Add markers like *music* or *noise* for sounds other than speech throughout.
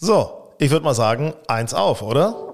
So, ich würde mal sagen, eins auf, oder?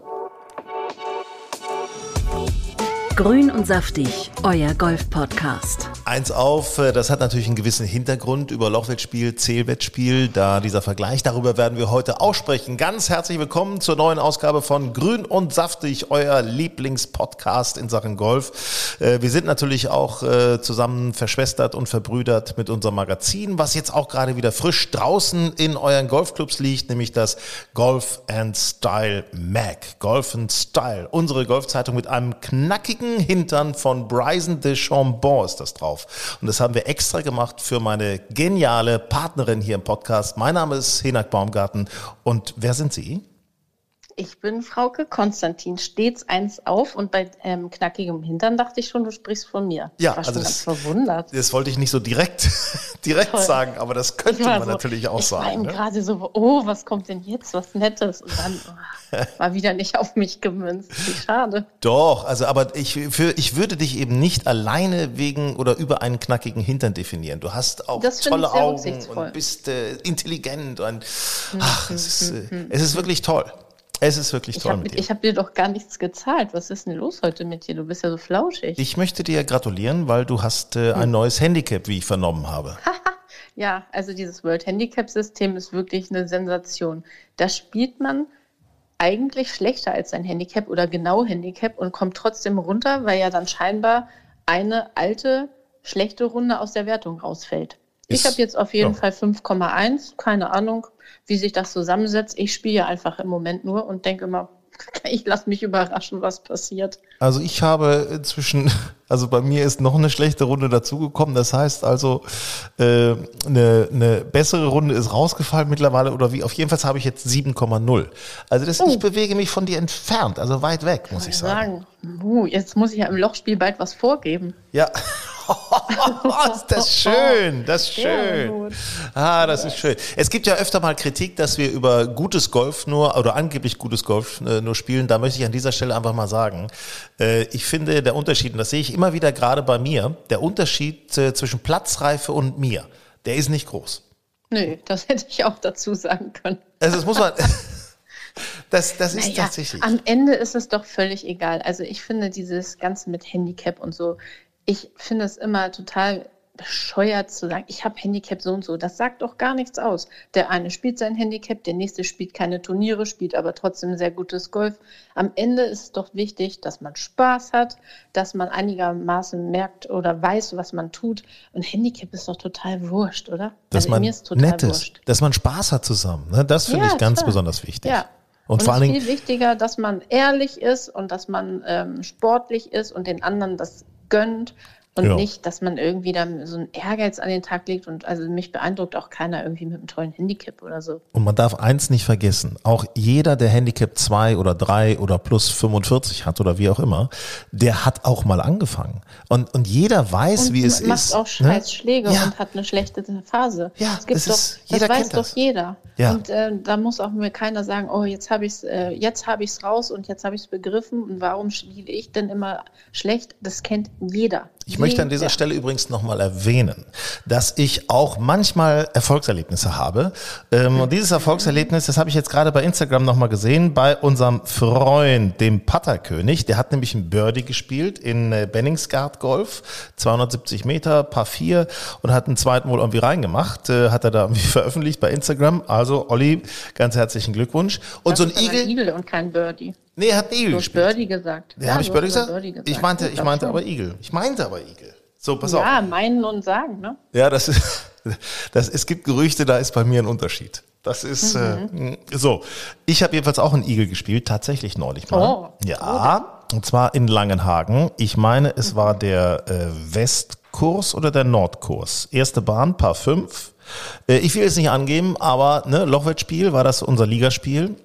Grün und saftig, euer Golf-Podcast. Eins auf, äh, das hat natürlich einen gewissen Hintergrund über Lochwettspiel, Zählwettspiel, da dieser Vergleich, darüber werden wir heute auch sprechen. Ganz herzlich willkommen zur neuen Ausgabe von Grün und Saftig, euer Lieblingspodcast in Sachen Golf. Äh, Wir sind natürlich auch äh, zusammen verschwestert und verbrüdert mit unserem Magazin, was jetzt auch gerade wieder frisch draußen in euren Golfclubs liegt, nämlich das Golf and Style Mag. Golf and Style, unsere Golfzeitung mit einem knackigen Hintern von Bryson DeChambon ist das drauf. Und das haben wir extra gemacht für meine geniale Partnerin hier im Podcast. Mein Name ist Hinak Baumgarten. Und wer sind Sie? Ich bin Frauke Konstantin, stets eins auf und bei ähm, knackigem Hintern dachte ich schon, du sprichst von mir. Ja, ich war also das- verwundert. Das wollte ich nicht so direkt, *laughs* direkt Toll. sagen, aber das könnte Ich war man so- natürlich auch ich war sagen. eben Ne? gerade so, oh, was kommt denn jetzt, was Nettes? Und dann oh, war wieder nicht auf mich gemünzt. Wie schade. Doch, also aber ich, für, ich würde dich eben nicht alleine wegen oder über einen knackigen Hintern definieren. Du hast auch Das tolle ich Augen und bist äh, intelligent und Hm, ach, es ist, äh, es ist wirklich toll. Es ist wirklich Ich toll habe mit dir. ich hab dir doch gar nichts gezahlt. Was ist denn los heute mit dir? Du bist ja so flauschig. Ich möchte dir gratulieren, weil du hast äh, Hm. ein neues Handicap, wie ich vernommen habe. *laughs* Ja, also dieses World Handicap System ist wirklich eine Sensation. Da spielt man eigentlich schlechter als sein Handicap oder genau Handicap und kommt trotzdem runter, weil ja dann scheinbar eine alte, schlechte Runde aus der Wertung rausfällt. Ich habe jetzt auf jeden ja. Fall 5,1, keine Ahnung, wie sich das zusammensetzt. Ich spiele einfach im Moment nur und denke immer, *laughs* ich lasse mich überraschen, was passiert. Also ich habe inzwischen, *laughs* also bei mir ist noch eine schlechte Runde dazugekommen. Das heißt also, äh, eine, eine bessere Runde ist rausgefallen mittlerweile oder wie? Auf jeden Fall habe ich jetzt 7,0. Also das, Oh. ich bewege mich von dir entfernt, also weit weg, muss ich sagen. Sagen, uh, jetzt muss ich ja im Lochspiel bald was vorgeben. Ja. *laughs* ist das schön, das ist schön. Ah, das ist schön. Es gibt ja öfter mal Kritik, dass wir über gutes Golf nur oder angeblich gutes Golf äh, nur spielen. Da möchte ich an dieser Stelle einfach mal sagen, äh, ich finde der Unterschied, und das sehe ich immer wieder gerade bei mir, der Unterschied äh, zwischen Platzreife und mir, der ist nicht groß. Nö, das hätte ich auch dazu sagen können. Also das muss man, *laughs* das, das ist Naja, tatsächlich. am Ende ist es doch völlig egal. Also ich finde dieses Ganze mit Handicap und so, ich finde es immer total bescheuert zu sagen, ich habe Handicap so und so. Das sagt doch gar nichts aus. Der eine spielt sein Handicap, der nächste spielt keine Turniere, spielt aber trotzdem sehr gutes Golf. Am Ende ist es doch wichtig, dass man Spaß hat, dass man einigermaßen merkt oder weiß, was man tut. Und Handicap ist doch total wurscht, oder? dass also man mir ist total nett ist, wurscht. dass man Spaß hat zusammen. Ne? Das finde Ja, ich ganz klar. besonders wichtig. Ja. Und, Und, vor es allen ist Dingen, viel wichtiger, dass man ehrlich ist und dass man ähm, sportlich ist und den anderen das gönnt und Ja. nicht, dass man irgendwie dann so einen Ehrgeiz an den Tag legt und also mich beeindruckt auch keiner irgendwie mit einem tollen Handicap oder so. Und man darf eins nicht vergessen, auch jeder, der Handicap 2 oder 3 oder plus 45 hat oder wie auch immer, der hat auch mal angefangen. Und, und jeder weiß, Und wie es macht ist. auch scheiß Schläge Ja. und hat eine schlechte Phase. Ja, es gibt das doch, ist- jeder das weiß kennt doch das. jeder. Ja. Und äh, da muss auch mir keiner sagen, oh, jetzt habe ich es äh, jetzt habe ich's raus und jetzt habe ich es begriffen und warum spiele ich denn immer schlecht? Das kennt jeder. Ich möchte an dieser Jeder. Stelle übrigens nochmal erwähnen, dass ich auch manchmal Erfolgserlebnisse habe. Ähm, und dieses Erfolgserlebnis, das habe ich jetzt gerade bei Instagram nochmal gesehen, bei unserem Freund, dem Patterkönig. Der hat nämlich ein Birdie gespielt in äh, Benningsgard Golf, 270 Meter, Paar 4 und hat einen zweiten wohl irgendwie reingemacht. Äh, hat er da irgendwie *laughs* veröffentlicht bei Instagram. Also Olli, ganz herzlichen Glückwunsch. Und Das so ein Igel, Igel und kein Birdie. Nee, er hat Igel Du gespielt. Birdie gesagt. Ja, habe ich Birdie gesagt? Birdie gesagt. Ich meinte, Ja, ich meinte aber Igel. Ich meinte aber Igel. So, pass auf. Ja, meinen und sagen, ne? Ja, das ist, *laughs* das, es gibt Gerüchte, da ist bei mir ein Unterschied. Das ist äh, so. Ich habe jedenfalls auch einen Igel gespielt, tatsächlich neulich mal. Oh, ja, und zwar in Langenhagen. Ich meine, es war der äh, Westkurs oder der Nordkurs. Erste Bahn, Paar 5. Äh, ich will jetzt nicht angeben, aber ne, Lochwettspiel war das unser Ligaspiel.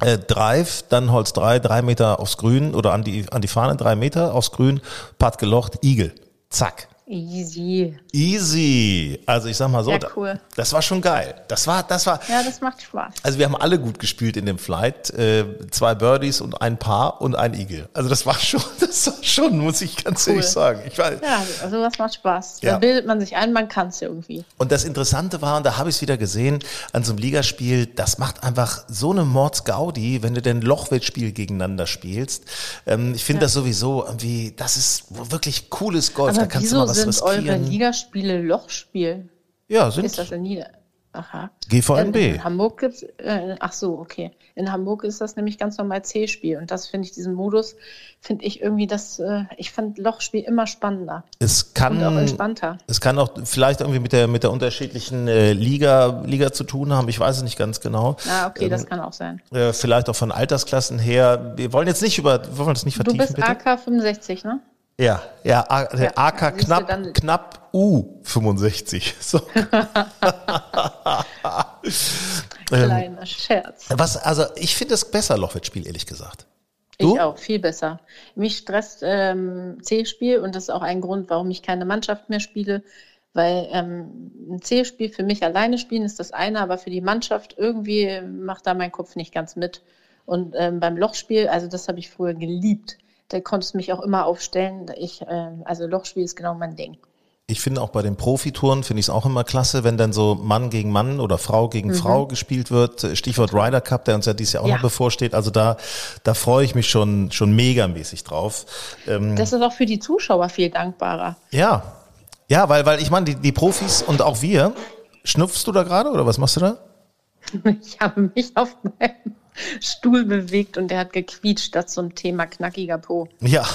Äh, Drive, dann Holz 3, drei Meter aufs Grün oder an die, an die Fahne, drei Meter aufs Grün, Putt gelocht, Igel. Zack. Easy. Easy. Also ich sag mal so, Ja, da- cool. das war schon geil. Das war, das war, Ja, das macht Spaß. also wir haben alle gut gespielt in dem Flight. Äh, zwei Birdies und ein Paar und ein Igel. Also das war schon, *laughs* das war schon, muss ich ganz Cool. ehrlich sagen. Ich weiß, Ja, also was macht Spaß. Ja. Da bildet man sich ein, man kann es irgendwie. Und das Interessante war, und da habe ich es wieder gesehen, an so einem Ligaspiel, das macht einfach so eine Mordsgaudi, wenn du denn Lochwettspiel gegeneinander spielst. Ähm, ich finde das sowieso irgendwie, das ist wirklich cooles Golf. da Aber kannst du mal was sind eure riskieren. Ligaspiele Lochspiel? ja, sind Ist das in Nieder... Aha. GVNB. In, in Hamburg gibt's, äh, ach so, okay. In Hamburg ist das nämlich ganz normal C-Spiel. Und das finde ich, diesen Modus, finde ich irgendwie das, äh, ich fand Lochspiel immer spannender Es kann, und auch entspannter. es kann auch vielleicht irgendwie mit der, mit der unterschiedlichen äh, Liga, Liga zu tun haben. Ich weiß es nicht ganz genau. Ah, okay, Ähm, das kann auch sein. Äh, vielleicht auch von Altersklassen her. Wir wollen jetzt nicht über, wir wollen das nicht Du vertiefen, bist bitte. AK 65, ne? Ja, ja, A, der Ja, AK knapp, knapp U65. *laughs* So. *laughs* Ähm, Kleiner Scherz. Was, also ich finde es besser, Lochwettspiel, ehrlich gesagt. Du? Ich auch, viel besser. Mich stresst ähm, C-Spiel und das ist auch ein Grund, warum ich keine Mannschaft mehr spiele, weil ähm, ein C-Spiel für mich alleine spielen ist das eine, aber für die Mannschaft irgendwie macht da mein Kopf nicht ganz mit. Und ähm, beim Lochspiel, also das habe ich früher geliebt. Da konntest du mich auch immer aufstellen. Ich, ähm, also Lochspiel ist genau mein Ding. Ich finde auch bei den Profitouren finde ich es auch immer klasse, wenn dann so Mann gegen Mann oder Frau gegen Frau gespielt wird. Stichwort Ryder Cup, der uns ja dieses Jahr auch Mhm. Ja. noch bevorsteht. Also da, da freue ich mich schon, schon megamäßig drauf. Ähm, Das ist auch für die Zuschauer viel dankbarer. ja, ja, weil, weil ich meine, die, die Profis und auch wir, schnupfst du da gerade oder was machst du da? *laughs* Ich habe mich auf meinem Stuhl bewegt und der hat gequietscht, das zum Thema knackiger Po. Ja,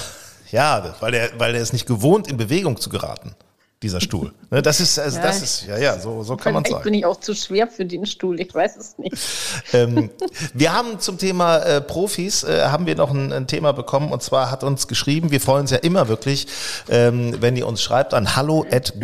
ja, weil der, weil der ist nicht gewohnt, in Bewegung zu geraten, dieser Stuhl. Ne, Das ist, also das Ja. ist, ja, ja, so, so kann man Vielleicht bin sagen. ich auch zu schwer für den Stuhl, ich weiß es nicht. *laughs* Ähm, wir haben zum Thema äh, Profis, äh, haben wir noch ein, ein Thema bekommen und zwar hat uns geschrieben, wir freuen uns ja immer wirklich, ähm, wenn ihr uns schreibt an hallo at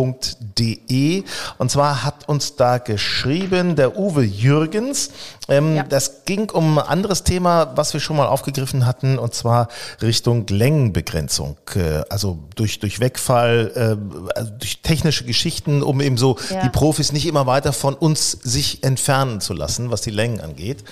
golfenstyle.de und zwar hat uns da geschrieben der Uwe Jürgens, ähm, Ja. das ging um ein anderes Thema, was wir schon mal aufgegriffen hatten, und zwar Richtung Längenbegrenzung. Äh, also durch, durch Wegfall, äh, also durch technische Geschichten, um eben so Ja. die Profis nicht immer weiter von uns sich entfernen zu lassen, was die Längen angeht.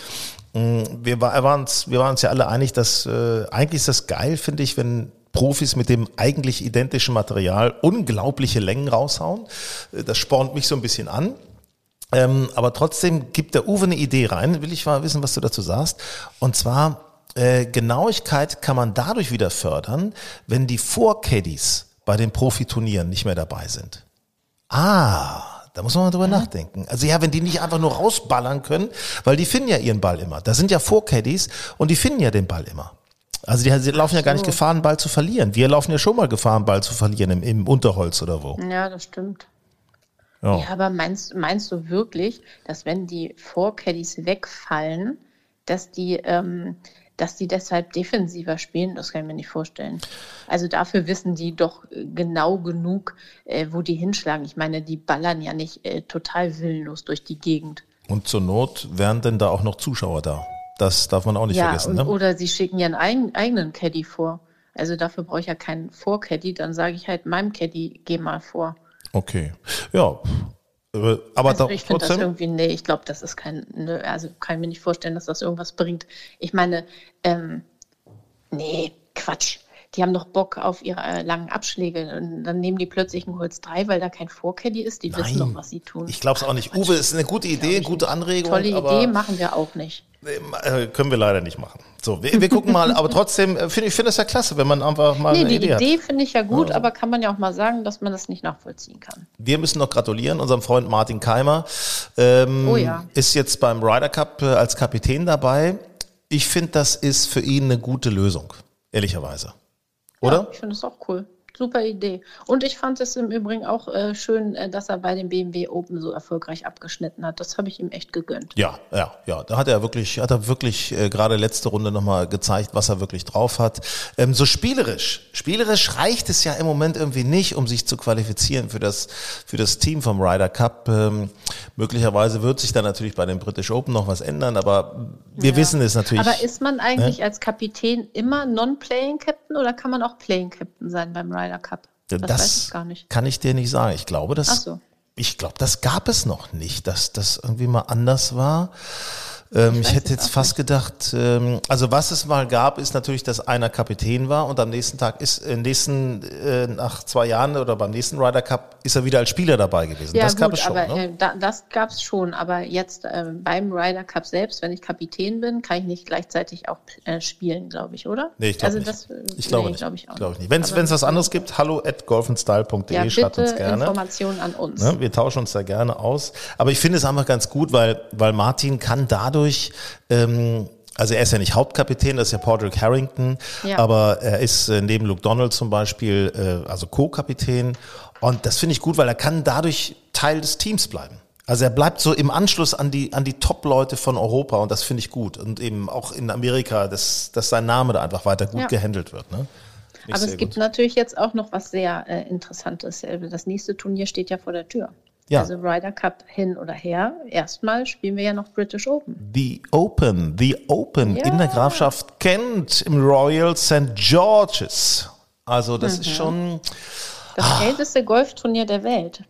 Mm, Wir war- waren uns, wir waren uns ja alle einig, dass äh, eigentlich ist das geil, finde ich, wenn Profis mit dem eigentlich identischen Material unglaubliche Längen raushauen. Äh, Das spornt mich so ein bisschen an. Ähm, aber trotzdem gibt der Uwe eine Idee rein. Will ich mal wissen, was du dazu sagst. Und zwar, äh, Genauigkeit kann man dadurch wieder fördern, wenn die Vorcaddies bei den Profiturnieren nicht mehr dabei sind. Ah, da muss man mal drüber nachdenken. Also ja, wenn die nicht einfach nur rausballern können, weil die finden ja ihren Ball immer. Da sind ja Vorcaddies und die finden ja den Ball immer. Also die, sie laufen ja gar nicht Gefahr, einen Ball zu verlieren. Wir laufen ja schon mal Gefahr, einen Ball zu verlieren im, im Unterholz oder wo. Ja, das stimmt. Ja. Ja, aber meinst, meinst du wirklich, dass wenn die Vorcaddies wegfallen, dass die, ähm, dass die deshalb defensiver spielen? Das kann ich mir nicht vorstellen. Also dafür wissen die doch äh, genau genug, äh, wo die hinschlagen. Ich meine, die ballern ja nicht äh, total willenlos durch die Gegend. Und zur Not wären denn da auch noch Zuschauer da. Das darf man auch nicht ja, vergessen. Ne? oder sie schicken ihren eigen, eigenen Caddy vor. Also dafür brauche ich ja keinen Vorcaddy, dann sage ich halt meinem Caddy, geh mal vor. Okay. Ja. Äh, Aber Also ich finde das irgendwie, nee, ich glaube, das ist kein, ne, also kann ich mir nicht vorstellen, dass das irgendwas bringt. Ich meine, ähm, nee, Quatsch. Die haben doch Bock auf ihre äh, langen Abschläge. Und dann nehmen die plötzlich ein Holz 3, weil da kein Vorcaddy ist. Die wissen doch, was sie tun. Ich glaube es auch nicht. Uwe, ist eine gute Idee, gute Anregung. Tolle Idee, machen wir auch nicht. äh, können wir leider nicht machen. So, wir, wir gucken mal. aber trotzdem äh, finde ich finde es ja klasse, wenn man einfach mal Nee, eine die Idee, Idee, finde ich ja gut, aber kann man ja auch mal sagen, dass man das nicht nachvollziehen kann. Wir müssen noch gratulieren, unserem Freund Martin Keimer. Ähm, Oh ja. Ist jetzt beim Ryder Cup als Kapitän dabei. Ich finde, das ist für ihn eine gute Lösung, ehrlicherweise. Oder? Ja, ich finde es auch cool. Super Idee. Und ich fand es im Übrigen auch äh, schön, äh, dass er bei dem BMW Open so erfolgreich abgeschnitten hat. Das habe ich ihm echt gegönnt. Ja, ja, ja. Da hat er wirklich, hat er wirklich äh, gerade letzte Runde nochmal gezeigt, was er wirklich drauf hat. Ähm, so spielerisch, spielerisch reicht es ja im Moment irgendwie nicht, um sich zu qualifizieren für das, für das Team vom Ryder Cup. Ähm, möglicherweise wird sich da natürlich bei den British Open noch was ändern, aber wir Ja. wissen es natürlich. Aber ist man eigentlich als Kapitän immer Non-Playing Captain oder kann man auch Playing Captain sein beim Ryder Cup? Das, weiß ich gar nicht. kann ich dir nicht sagen. Ich glaube, das, so. ich glaube, das gab es noch nicht, dass das irgendwie mal anders war. Ähm, ich weiß hätte jetzt fast gedacht, ähm, also was es mal gab, ist natürlich, dass einer Kapitän war und am nächsten Tag ist, äh, nächsten, äh, nach zwei Jahren oder beim nächsten Ryder Cup ist er wieder als Spieler dabei gewesen. Ja, das gut, gab es schon. aber ne? äh, da, das gab es schon. Aber jetzt äh, beim Ryder Cup selbst, wenn ich Kapitän bin, kann ich nicht gleichzeitig auch äh, spielen, glaube ich, oder? Nee, ich glaube also nicht. Das, ich glaube nee, nicht. Glaube ich auch ich nicht. Wenn es was anderes gibt, hallo at golfandstyle.de, ja, schreibt uns gerne. Informationen an uns. Ne? Wir tauschen uns da gerne aus. Aber ich finde es einfach ganz gut, weil, weil Martin kann dadurch, ähm, also er ist ja nicht Hauptkapitän, das ist ja Padraig Harrington, Ja. aber er ist äh, neben Luke Donald zum Beispiel, äh, also Co-Kapitän. Und das finde ich gut, weil er kann dadurch Teil des Teams bleiben. Also er bleibt so im Anschluss an die, an die Top-Leute von Europa und das finde ich gut. Und eben auch in Amerika, dass, dass sein Name da einfach weiter gut Ja. gehandelt wird. Ne? Aber es gibt gut. natürlich jetzt auch noch was sehr äh, Interessantes. Äh, Das nächste Turnier steht ja vor der Tür. Ja. Also Ryder Cup hin oder her. Erstmal spielen wir ja noch British Open. The Open, The Open Ja. in der Grafschaft Kent im Royal St. George's. Also das Mhm. ist schon Das Ah. älteste Golfturnier der Welt.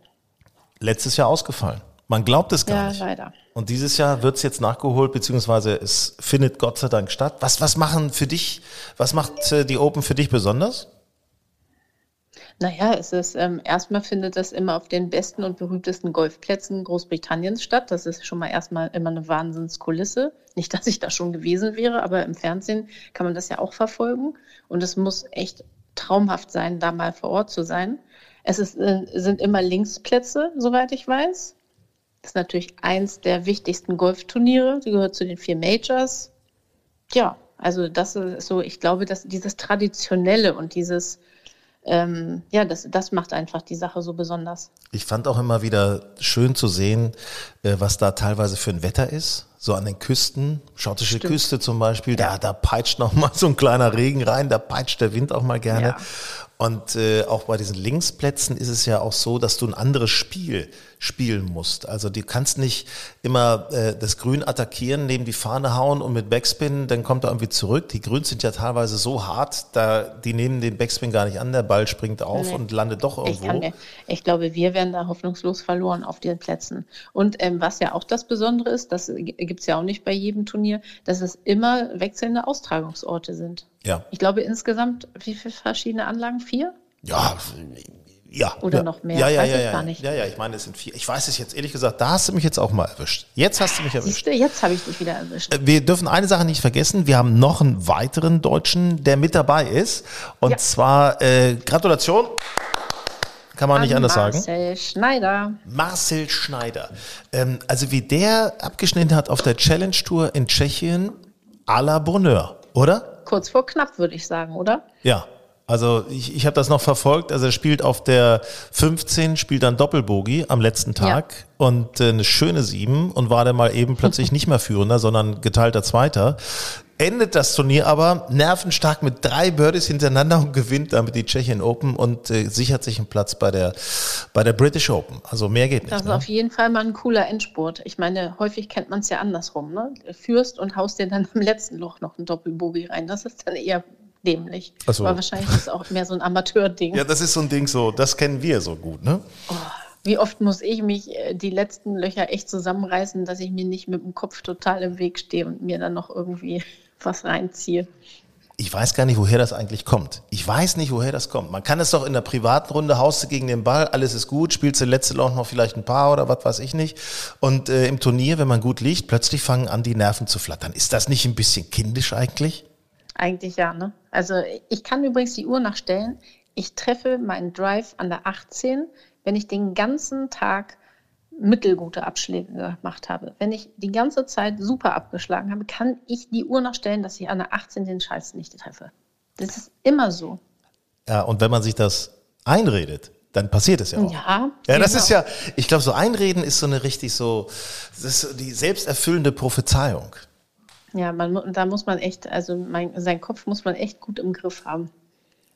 letztes Jahr ausgefallen. Man glaubt es gar Ja, nicht. leider. Und dieses Jahr wird es jetzt nachgeholt, beziehungsweise es findet Gott sei Dank statt. Was, was machen für dich, was macht äh, die Open für dich besonders? Naja, es ist ähm, erstmal findet das immer auf den besten und berühmtesten Golfplätzen Großbritanniens statt. Das ist schon mal erstmal immer eine Wahnsinnskulisse. Nicht, dass ich da schon gewesen wäre, aber im Fernsehen kann man das ja auch verfolgen. Und es muss echt traumhaft sein, da mal vor Ort zu sein. Es ist, äh, sind immer Linksplätze, soweit ich weiß. Das ist natürlich eins der wichtigsten Golfturniere. Sie gehört zu den vier Majors. Ja, also das ist so, ich glaube, dass dieses Traditionelle und dieses, ähm, ja, das, das macht einfach die Sache so besonders. Ich fand auch immer wieder schön zu sehen, äh, was da teilweise für ein Wetter ist. So an den Küsten, schottische Stimmt. Küste zum Beispiel, da, da peitscht noch *laughs* mal so ein kleiner Regen rein, da peitscht der Wind auch mal gerne. Ja. Und äh, auch bei diesen Linksplätzen ist es ja auch so, dass du ein anderes Spiel spielen musst. Also du kannst nicht immer äh, das Grün attackieren, neben die Fahne hauen und mit Backspin, dann kommt er irgendwie zurück. Die Grüns sind ja teilweise so hart, da die nehmen den Backspin gar nicht an, der Ball springt auf Nee. und landet doch Ich, irgendwo. mir, ich glaube, wir werden da hoffnungslos verloren auf den Plätzen. Und ähm, was ja auch das Besondere ist, das gibt es ja auch nicht bei jedem Turnier, dass es immer wechselnde Austragungsorte sind. ja. Ich glaube insgesamt, wie viele verschiedene Anlagen? Vier? Ja, ja. Oder ja. noch mehr, Ja, ja, weiß ja, ich ja. gar nicht. Ja, ja, ich meine, es sind vier. Ich weiß es jetzt ehrlich gesagt, da hast du mich jetzt auch mal erwischt. Jetzt hast du mich erwischt. Du, jetzt habe ich dich wieder erwischt. Äh, Wir dürfen eine Sache nicht vergessen. Wir haben noch einen weiteren Deutschen, der mit dabei ist. Und Ja. zwar, äh, Gratulation. Kann man nicht An anders sagen. Marcel Schneider. Marcel Schneider. Ähm, also wie der abgeschnitten hat auf der Challenge Tour in Tschechien, à la Bonheur, oder? Kurz vor knapp, würde ich sagen, oder? Ja, also ich, ich habe das noch verfolgt. Also er spielt auf der 15, spielt dann Doppelbogie am letzten Tag und äh, eine schöne 7 und war dann mal eben plötzlich *laughs* nicht mehr Führender, sondern geteilter Zweiter. Endet das Turnier aber nervenstark mit drei Birdies hintereinander und gewinnt damit die Tschechien Open und äh, sichert sich einen Platz bei der, bei der British Open. Also mehr geht nicht. Das ist Ne? auf jeden Fall mal ein cooler Endspurt. Ich meine, häufig kennt man es ja andersrum. Ne? Führst und haust dir dann im letzten Loch noch ein Doppelbogie rein. Das ist dann eher dämlich. Ach so. Aber wahrscheinlich ist es auch mehr so ein Amateurding. Ja, das ist so ein Ding so, das kennen wir so gut, ne? Wie oft muss ich mich äh, die letzten Löcher echt zusammenreißen, dass ich mir nicht mit dem Kopf total im Weg stehe und mir dann noch irgendwie was reinziehe. Ich weiß gar nicht, woher das eigentlich kommt. Ich weiß nicht, woher das kommt. Man kann es doch in der privaten Runde, haust du gegen den Ball, alles ist gut, spielst du letzte Loch noch vielleicht ein paar oder was weiß ich nicht. Und äh, im Turnier, wenn man gut liegt, plötzlich fangen an, die Nerven zu flattern. Ist das nicht ein bisschen kindisch eigentlich? Eigentlich ja, ne? Also ich kann übrigens die Uhr nachstellen. Ich treffe meinen Drive an der 18, wenn ich den ganzen Tag mittelgute Abschläge gemacht habe. Wenn ich die ganze Zeit super abgeschlagen habe, kann ich die Uhr nachstellen, dass ich an der 18 den Scheiß nicht treffe. Das ist immer so. Ja, und wenn man sich das einredet, dann passiert es ja auch. Ja, Ja, das genau. ist ja, ich glaube, so einreden ist so eine richtig so, das ist so die selbsterfüllende Prophezeiung. Ja, man, da muss man echt, also mein, seinen Kopf muss man echt gut im Griff haben.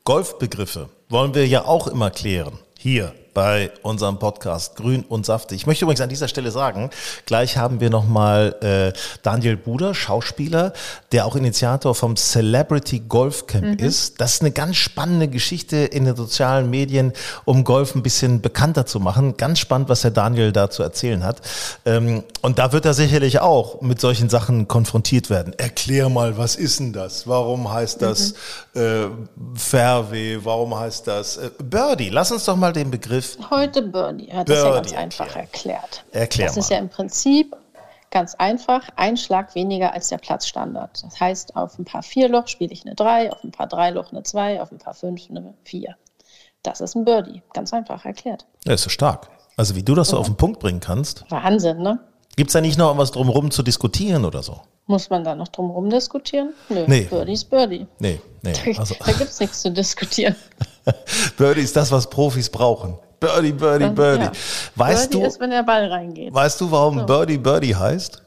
Golfbegriffe wollen wir ja auch immer klären. Hier bei unserem Podcast Grün und Saftig. Ich möchte übrigens an dieser Stelle sagen, gleich haben wir nochmal äh, Daniel Buder, Schauspieler, der auch Initiator vom Celebrity Golf Camp ist. Das ist eine ganz spannende Geschichte in den sozialen Medien, um Golf ein bisschen bekannter zu machen. Ganz spannend, was der Daniel da zu erzählen hat. Ähm, und da wird er sicherlich auch mit solchen Sachen konfrontiert werden. Erklär mal, was ist denn das? Warum heißt das äh, Fairway? Warum heißt das äh, Birdie? Lass uns doch mal den Begriff Heute Birdie hat das ja Birdie ganz einfach erklärt. Erklär Das ist mal. ja im Prinzip ganz einfach, ein Schlag weniger als der Platzstandard. Das heißt, auf ein paar Vierloch spiele ich eine 3, auf ein paar Dreiloch eine 2, auf ein paar 5 eine 4. Das ist ein Birdie, ganz einfach erklärt. Ja, ist so stark. Also wie du das so auf den Punkt bringen kannst. Wahnsinn, ne? Gibt es da nicht noch was drumherum zu diskutieren oder so? Muss man da noch drum rum diskutieren? Nö, Nee. Birdie ist Birdie. Nee, nee. Also, da gibt es nichts zu diskutieren. *laughs* Birdie ist das, was Profis brauchen. Birdie, Birdie, Birdie. Ja. Weißt Birdie du, ist, wenn der Ball reingeht. weißt du, warum Birdie Birdie heißt?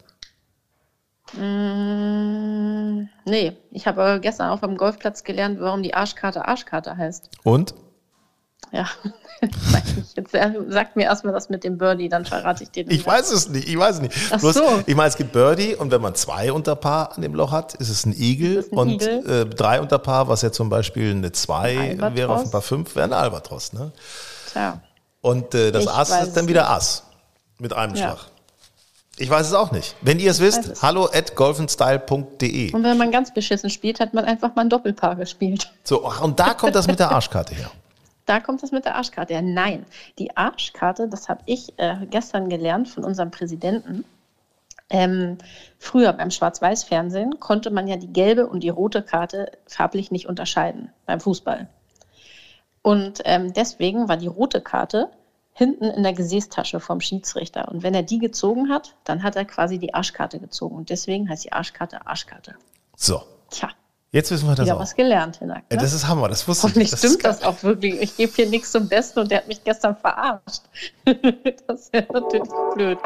Mm, nee, ich habe gestern auf dem Golfplatz gelernt, warum die Arschkarte Arschkarte heißt. Und? Ja, *laughs* jetzt äh, sag mir erstmal das mit dem Birdie, dann verrate ich dir den Ich weiß es nicht, ich weiß es nicht. Ach Bloß, so. Ich meine, es gibt Birdie und wenn man zwei unter Paar an dem Loch hat, ist es ein Igel. Ist es ein und Igel? Äh, drei unter Paar, was ja zum Beispiel eine zwei Albatros. wäre auf ein Paar fünf, wäre ein Albatros. Ne? Tja, Und äh, das Ich Ass ist dann wieder Ass. Mit einem Ja. Schlag. Ich weiß es auch nicht. Wenn ihr es wisst, hallo at golfenstyle.de. und wenn man ganz beschissen spielt, hat man einfach mal ein Doppelpaar gespielt. So, und da kommt das mit der Arschkarte her. *laughs* Da kommt das mit der Arschkarte. Ja, nein, die Arschkarte, das habe ich äh, gestern gelernt von unserem Präsidenten. Ähm, früher beim Schwarz-Weiß-Fernsehen konnte man ja die gelbe und die rote Karte farblich nicht unterscheiden beim Fußball. Und ähm, deswegen war die rote Karte hinten in der Gesäßtasche vom Schiedsrichter. Und wenn er die gezogen hat, dann hat er quasi die Arschkarte gezogen. Und deswegen heißt die Arschkarte Arschkarte. So, Tja, jetzt wissen wir das wieder auch. was gelernt, Hinak. Ne? das ist Hammer, das wusste Hoffentlich ich. stimmt ist das auch wirklich. Ich gebe hier nichts zum Besten und der hat mich gestern verarscht. *laughs* das wäre natürlich blöd.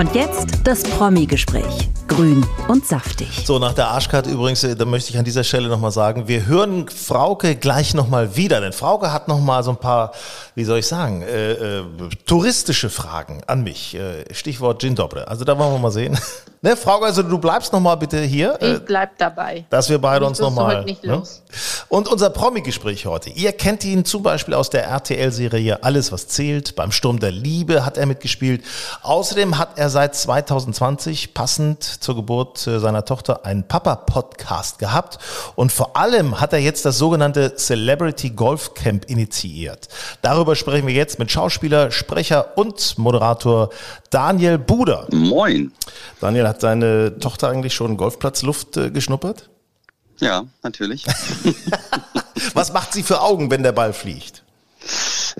Und jetzt das Promi-Gespräch. Grün und saftig. So, nach der Arschkarte übrigens, äh, da möchte ich an dieser Stelle nochmal sagen, wir hören Frauke gleich nochmal wieder, denn Frauke hat nochmal so ein paar, wie soll ich sagen, äh, äh, touristische Fragen an mich. Äh, Stichwort Gin Dobre. Also da wollen wir mal sehen. *laughs* ne, Frauke, also du bleibst nochmal bitte hier. Äh, Ich bleib dabei. dass wir beide uns wirst du nochmal. heute nicht Ne? los. Und unser Promi-Gespräch heute. Ihr kennt ihn zum Beispiel aus der RTL-Serie Alles, was zählt. Beim Sturm der Liebe hat er mitgespielt. Außerdem hat er seit 2020 passend zur Geburt äh, seiner Tochter einen Papa-Podcast gehabt. Und vor allem hat er jetzt das sogenannte Celebrity Golf Camp initiiert. Darüber sprechen wir jetzt mit Schauspieler, Sprecher und Moderator Daniel Buder. Moin. Daniel, hat deine Tochter eigentlich schon Golfplatzluft äh, geschnuppert? Ja, natürlich. *laughs* Was macht sie für Augen, wenn der Ball fliegt?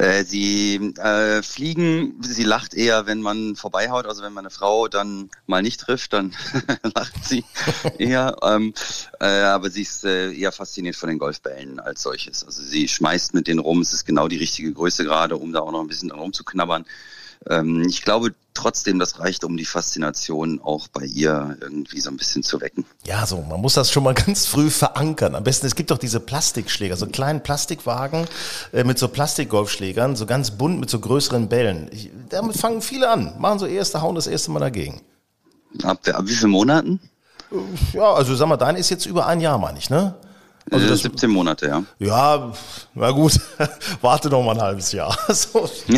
Äh, sie äh, fliegen, sie lacht eher, wenn man vorbeihaut. Also wenn meine Frau dann mal nicht trifft, dann *laughs* lacht sie *laughs* eher. Ähm, äh, aber sie ist äh, eher fasziniert von den Golfbällen als solches. Also sie schmeißt mit denen rum. Es ist genau die richtige Größe gerade, um da auch noch ein bisschen dran rumzuknabbern. Ähm, ich glaube trotzdem, das reicht, um die Faszination auch bei ihr irgendwie so ein bisschen zu wecken. Ja, so, man muss das schon mal *laughs* ganz früh verankern. Am besten, es gibt doch diese Plastikschläger, so kleinen Plastikwagen äh, mit so Plastikgolfschlägern, so ganz bunt mit so größeren Bällen. Ich, damit fangen viele an, machen so erste, hauen das erste Mal dagegen. Ab, ab wie vielen Monaten? Ja, also sag mal, dein ist jetzt über ein Jahr, meine ich, ne? Also äh, das- 17 Monate, ja. Ja, na gut, *laughs* warte noch mal ein halbes Jahr. *laughs* So. *laughs*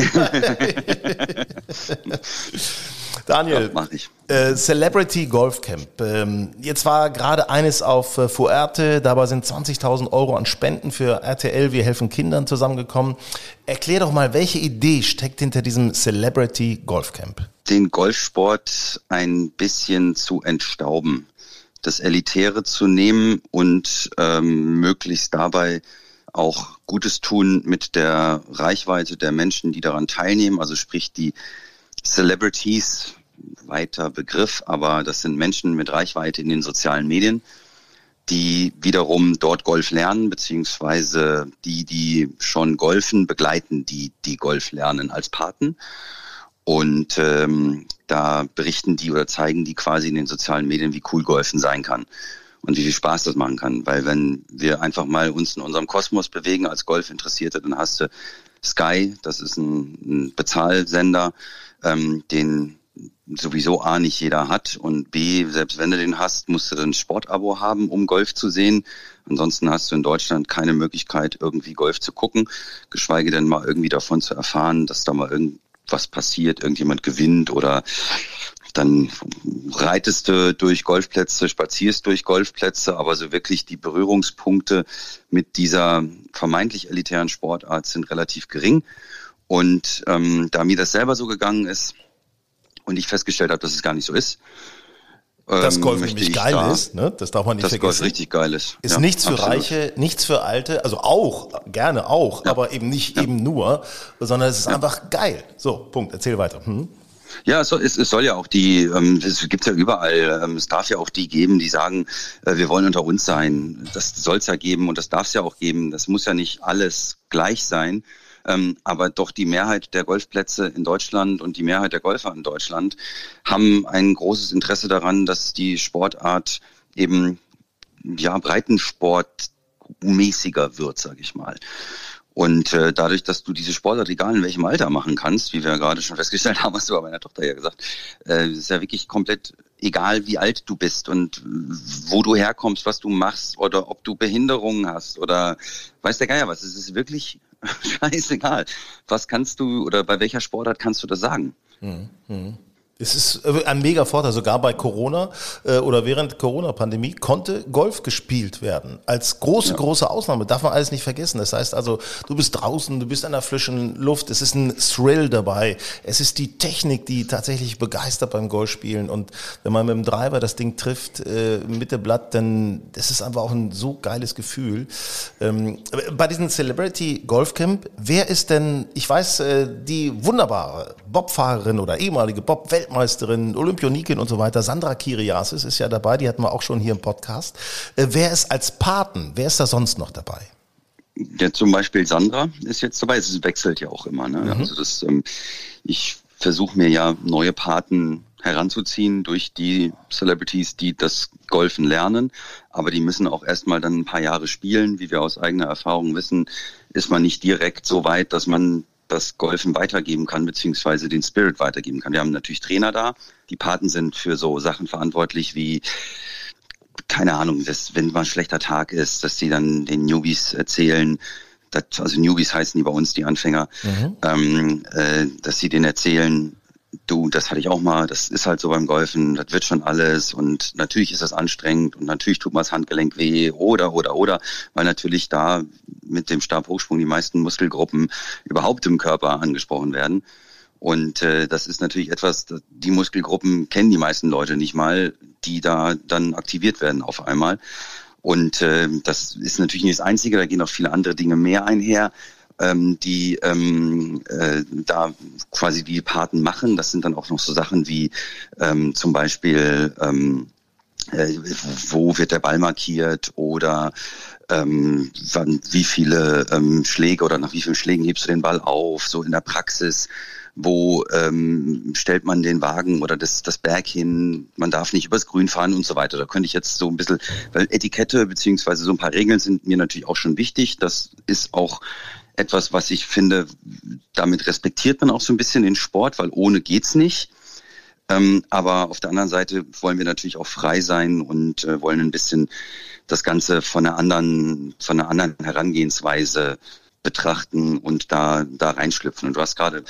Daniel, Ja, mach ich. Äh, Celebrity Golf Camp. Ähm, jetzt war gerade eines auf äh, Fuerte, dabei sind 20.000 Euro an Spenden für RTL, wir helfen Kindern zusammengekommen. Erklär doch mal, welche Idee steckt hinter diesem Celebrity Golf Camp? den Golfsport ein bisschen zu entstauben, das Elitäre zu nehmen und ähm, möglichst dabei auch Gutes tun mit der Reichweite der Menschen, die daran teilnehmen, also sprich die Celebrities, weiter Begriff, aber das sind Menschen mit Reichweite in den sozialen Medien, die wiederum dort Golf lernen, beziehungsweise die, die schon golfen, begleiten die, die Golf lernen als Paten. Und ähm, da berichten die oder zeigen die quasi in den sozialen Medien, wie cool Golfen sein kann und wie viel Spaß das machen kann. Weil wenn wir einfach mal uns in unserem Kosmos bewegen als Golfinteressierte, dann hast du Sky, das ist ein, ein Bezahlsender, ähm, den sowieso A nicht jeder hat und B, selbst wenn du den hast, musst du dann Sportabo haben, um Golf zu sehen. Ansonsten hast du in Deutschland keine Möglichkeit, irgendwie Golf zu gucken, geschweige denn mal irgendwie davon zu erfahren, dass da mal irgendwas passiert, irgendjemand gewinnt oder dann reitest du durch Golfplätze, spazierst durch Golfplätze, aber so wirklich die Berührungspunkte mit dieser vermeintlich elitären Sportart sind relativ gering. Und ähm, da mir das selber so gegangen ist und ich festgestellt habe, dass es gar nicht so ist, dass ähm, Golf nämlich ich geil da, ist, ne? das darf man nicht dass vergessen. Golf richtig geil ist. Ist Ja, nichts für absolut. Reiche, nichts für Alte, also auch, gerne auch, aber eben nicht eben nur, sondern es ist einfach geil. So, Punkt, erzähl weiter. Hm? Ja, es soll, es, es soll ja auch die, ähm, es gibt ja überall, ähm, es darf ja auch die geben, die sagen, äh, wir wollen unter uns sein. Das soll es ja geben und das darf es ja auch geben. Das muss ja nicht alles gleich sein. Ähm, aber doch die Mehrheit der Golfplätze in Deutschland und die Mehrheit der Golfer in Deutschland haben ein großes Interesse daran, dass die Sportart eben ja Breitensportmäßiger wird, sage ich mal. Und äh, dadurch, dass du diese Sportart egal in welchem Alter machen kannst, wie wir gerade schon festgestellt haben, hast du bei meiner Tochter ja gesagt, äh, ist ja wirklich komplett egal, wie alt du bist und wo du herkommst, was du machst oder ob du Behinderungen hast oder weiß der Geier was. Es ist wirklich *laughs* scheißegal. Was kannst du oder bei welcher Sportart kannst du das sagen? Es ist äh, ein mega Vorteil, sogar bei Corona äh, oder während Corona-Pandemie konnte Golf gespielt werden. Als große, große Ausnahme, darf man alles nicht vergessen. Das heißt also, du bist draußen, du bist in der frischen Luft, es ist ein Thrill dabei. Es ist die Technik, die tatsächlich begeistert beim Golfspielen. Und wenn man mit dem Driver das Ding trifft, äh, Mitte Blatt, dann das ist einfach auch ein so geiles Gefühl. Ähm, bei diesem Celebrity Golf Camp, wer ist denn, ich weiß, äh, die wunderbare Bobfahrerin oder ehemalige Bob-Weltmeisterin, Olympionikin und so weiter, Sandra Kiriasis ist ja dabei, die hatten wir auch schon hier im Podcast. Äh, wer ist als Paten, wer ist da sonst noch dabei? Ja, zum Beispiel Sandra ist jetzt dabei. Es wechselt ja auch immer. Ne? Also das, ähm, ich versuche mir ja neue Paten heranzuziehen durch die Celebrities, die das Golfen lernen. Aber die müssen auch erstmal dann ein paar Jahre spielen. Wie wir aus eigener Erfahrung wissen, ist man nicht direkt so weit, dass man das Golfen weitergeben kann, beziehungsweise den Spirit weitergeben kann. Wir haben natürlich Trainer da. Die Paten sind für so Sachen verantwortlich wie keine Ahnung, dass, wenn mal ein schlechter Tag ist, dass die dann den Newbies erzählen, dass, also Newbies heißen die bei uns, die Anfänger, ähm, äh, dass sie denen erzählen, du, das hatte ich auch mal, das ist halt so beim Golfen, das wird schon alles. Und natürlich ist das anstrengend. Und natürlich tut mal das Handgelenk weh. Oder, oder, oder, weil natürlich da mit dem Stabhochsprung die meisten Muskelgruppen überhaupt im Körper angesprochen werden. Und äh, das ist natürlich etwas, die Muskelgruppen kennen die meisten Leute nicht mal, die da dann aktiviert werden auf einmal. Und äh, das ist natürlich nicht das Einzige, da gehen auch viele andere Dinge mehr einher, ähm, die ähm, äh, da quasi die Paten machen. Das sind dann auch noch so Sachen wie ähm, zum Beispiel, ähm, äh, wo wird der Ball markiert oder ähm, wann, wie viele ähm, Schläge oder nach wie vielen Schlägen hebst du den Ball auf, so in der Praxis wo ähm, stellt man den Wagen oder das, das Berg hin, man darf nicht übers Grün fahren und so weiter. Da könnte ich jetzt so ein bisschen, weil Etikette beziehungsweise so ein paar Regeln sind mir natürlich auch schon wichtig. Das ist auch etwas, was ich finde, damit respektiert man auch so ein bisschen den Sport, weil ohne geht's nicht. Ähm, aber auf der anderen Seite wollen wir natürlich auch frei sein und äh, wollen ein bisschen das Ganze von einer anderen, von einer anderen Herangehensweise betrachten und da, da reinschlüpfen. Und du hast gerade,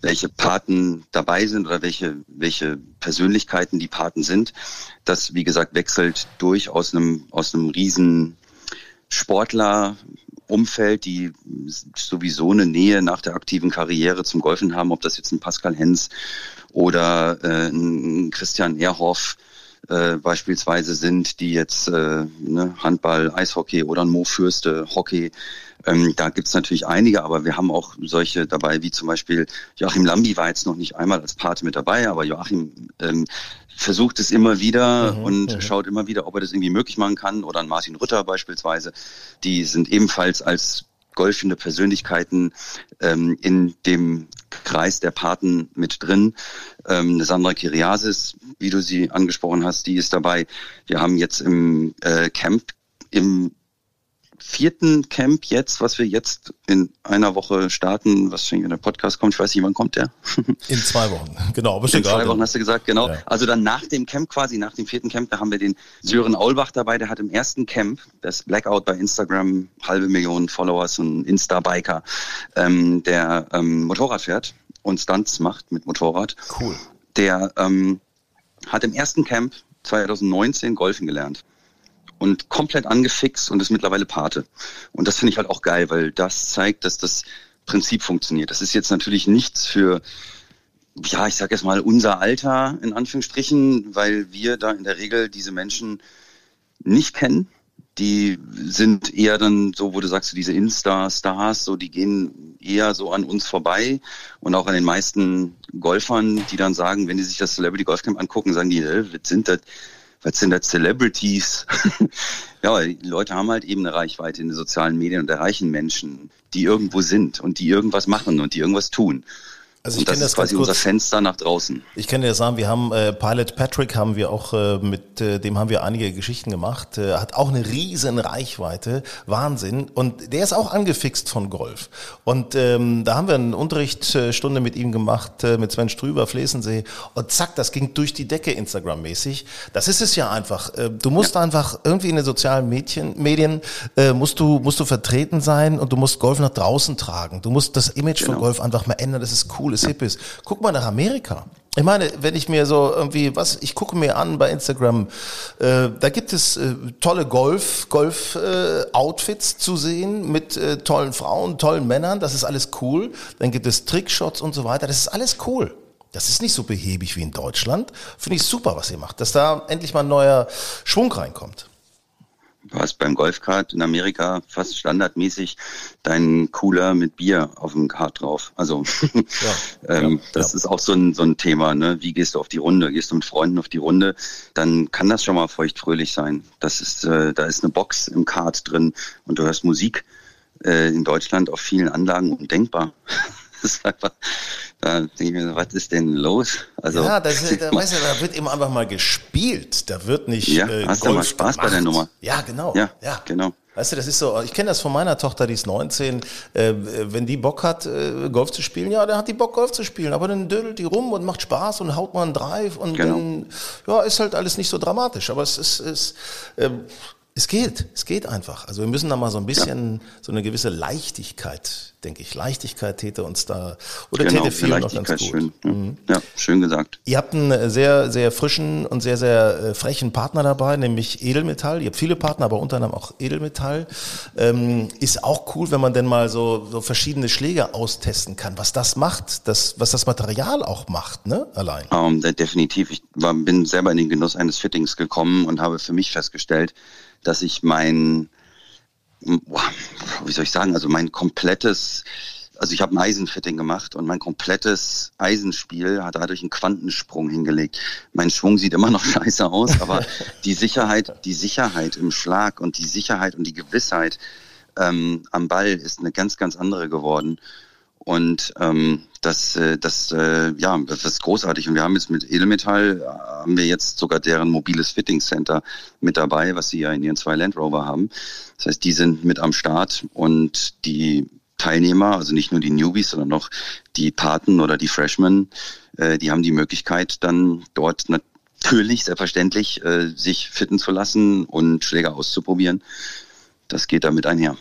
welche Paten dabei sind oder welche, welche Persönlichkeiten die Paten sind. Das, wie gesagt, wechselt durch aus einem, aus einem riesen Sportlerumfeld, die sowieso eine Nähe nach der aktiven Karriere zum Golfen haben, ob das jetzt ein Pascal Hens oder äh, ein Christian Ehrhoff äh, beispielsweise sind, die jetzt äh, ne, Handball, Eishockey oder ein Mo Fürste, Hockey. Ähm, da gibt's natürlich einige, aber wir haben auch solche dabei, wie zum Beispiel Joachim Lambi war jetzt noch nicht einmal als Pate mit dabei, aber Joachim ähm, versucht es immer wieder mhm, und mhm. schaut immer wieder, ob er das irgendwie möglich machen kann. Oder ein Martin Rütter beispielsweise, die sind ebenfalls als golfende Persönlichkeiten ähm, in dem Kreis der Paten mit drin. Ähm, Sandra Kiriasis, wie du sie angesprochen hast, die ist dabei. Wir haben jetzt im äh, Camp im vierten Camp jetzt, was wir jetzt in einer Woche starten, was schon in der Podcast kommt. Ich weiß nicht, wann kommt der? *laughs* In zwei Wochen, genau. In zwei Wochen hast du gesagt, genau. Ja. Also dann nach dem Camp quasi, nach dem vierten Camp, da haben wir den Sören Aulbach dabei, der hat im ersten Camp, das Blackout bei Instagram, halbe Million Followers, und Insta-Biker, ähm, der ähm, Motorrad fährt und Stunts macht mit Motorrad. Cool. Der ähm, hat im ersten Camp 2019 Golfen gelernt und komplett angefixt und ist mittlerweile Pate. Und das finde ich halt auch geil, weil das zeigt, dass das Prinzip funktioniert. Das ist jetzt natürlich nichts für, ja, ich sage jetzt mal unser Alter in Anführungsstrichen, weil wir da in der Regel diese Menschen nicht kennen. Die sind eher dann so, wo du sagst, diese Insta-Stars, so, die gehen eher so an uns vorbei und auch an den meisten Golfern, die dann sagen, wenn die sich das Celebrity Golf Camp angucken, sagen die, äh, sind das? Was sind das Celebrities? *laughs* ja, Leute haben halt eben eine Reichweite in den sozialen Medien und erreichen Menschen, die irgendwo sind und die irgendwas machen und die irgendwas tun. Also ich und das, das ist quasi unser Fenster nach draußen. Ich kann dir sagen, wir haben äh, Pilot Patrick haben wir auch äh, mit äh, dem haben wir einige Geschichten gemacht. Äh, hat auch eine riesen Reichweite, Wahnsinn. Und der ist auch angefixt von Golf. Und ähm, da haben wir eine Unterrichtsstunde mit ihm gemacht äh, mit Sven Strüber, Flesensee. Und zack, das ging durch die Decke Instagram-mäßig. Das ist es ja einfach. Äh, du musst ja. einfach irgendwie in den sozialen Medien, Medien äh, musst du musst du vertreten sein und du musst Golf nach draußen tragen. Du musst das Image genau. von Golf einfach mal ändern. Das ist cool ja. Hip ist. Guck mal nach Amerika. Ich meine, wenn ich mir so irgendwie, was, ich gucke mir an bei Instagram, äh, da gibt es äh, tolle Golf, Golf-Outfits äh, zu sehen mit äh, tollen Frauen, tollen Männern, das ist alles cool. Dann gibt es Trickshots und so weiter, das ist alles cool. Das ist nicht so behäbig wie in Deutschland. Finde ich super, was ihr macht, dass da endlich mal ein neuer Schwung reinkommt. Du hast beim Golfkart in Amerika fast standardmäßig deinen Cooler mit Bier auf dem Kart drauf. Also *laughs* ja, ähm, ja, das ja. ist auch so ein, so ein Thema. Ne? Wie gehst du auf die Runde? Gehst du mit Freunden auf die Runde? Dann kann das schon mal feuchtfröhlich sein. Das ist, äh, da ist eine Box im Kart drin und du hörst Musik. Äh, in Deutschland auf vielen Anlagen undenkbar. Das ist einfach, da denke ich mir, was ist denn los? Also, ja, das ist, da, *laughs* weißt du, da wird eben einfach mal gespielt. Da wird nicht. Ja, äh, hast du mal Spaß gemacht. bei der Nummer? Ja, genau. Ja, ja. genau. Weißt du, das ist so, ich kenne das von meiner Tochter, die ist 19. Äh, wenn die Bock hat, äh, Golf zu spielen, ja, dann hat die Bock, Golf zu spielen. Aber dann dödelt die rum und macht Spaß und haut mal einen Drive und genau. dann, ja, ist halt alles nicht so dramatisch. Aber es ist, ist äh, es geht, es geht einfach. Also wir müssen da mal so ein bisschen, ja. so eine gewisse Leichtigkeit, denke ich. Leichtigkeit täte uns da, oder genau, täte viel noch ganz gut. Schön. Mhm. Ja, schön gesagt. Ihr habt einen sehr, sehr frischen und sehr, sehr äh, frechen Partner dabei, nämlich Edelmetall. Ihr habt viele Partner, aber unter anderem auch Edelmetall. Ähm, ist auch cool, wenn man denn mal so, so verschiedene Schläge austesten kann, was das macht, das, was das Material auch macht, ne, allein. Um, ähm, definitiv. Ich war, bin selber in den Genuss eines Fittings gekommen und habe für mich festgestellt, dass ich mein, wie soll ich sagen, also mein komplettes, also ich habe ein Eisenfitting gemacht und mein komplettes Eisenspiel hat dadurch einen Quantensprung hingelegt. Mein Schwung sieht immer noch *laughs* scheiße aus, aber *laughs* die Sicherheit, die Sicherheit im Schlag und die Sicherheit und die Gewissheit ähm, am Ball ist eine ganz, ganz andere geworden. Und ähm, das, äh, das, äh, ja, das ist großartig. Und wir haben jetzt mit Edelmetall, äh, haben wir jetzt sogar deren mobiles Fitting Center mit dabei, was sie ja in ihren zwei Land Rover haben. Das heißt, die sind mit am Start und die Teilnehmer, also nicht nur die Newbies, sondern noch die Paten oder die Freshmen, äh, die haben die Möglichkeit dann dort natürlich, selbstverständlich, äh, sich fitten zu lassen und Schläger auszuprobieren. Das geht damit einher.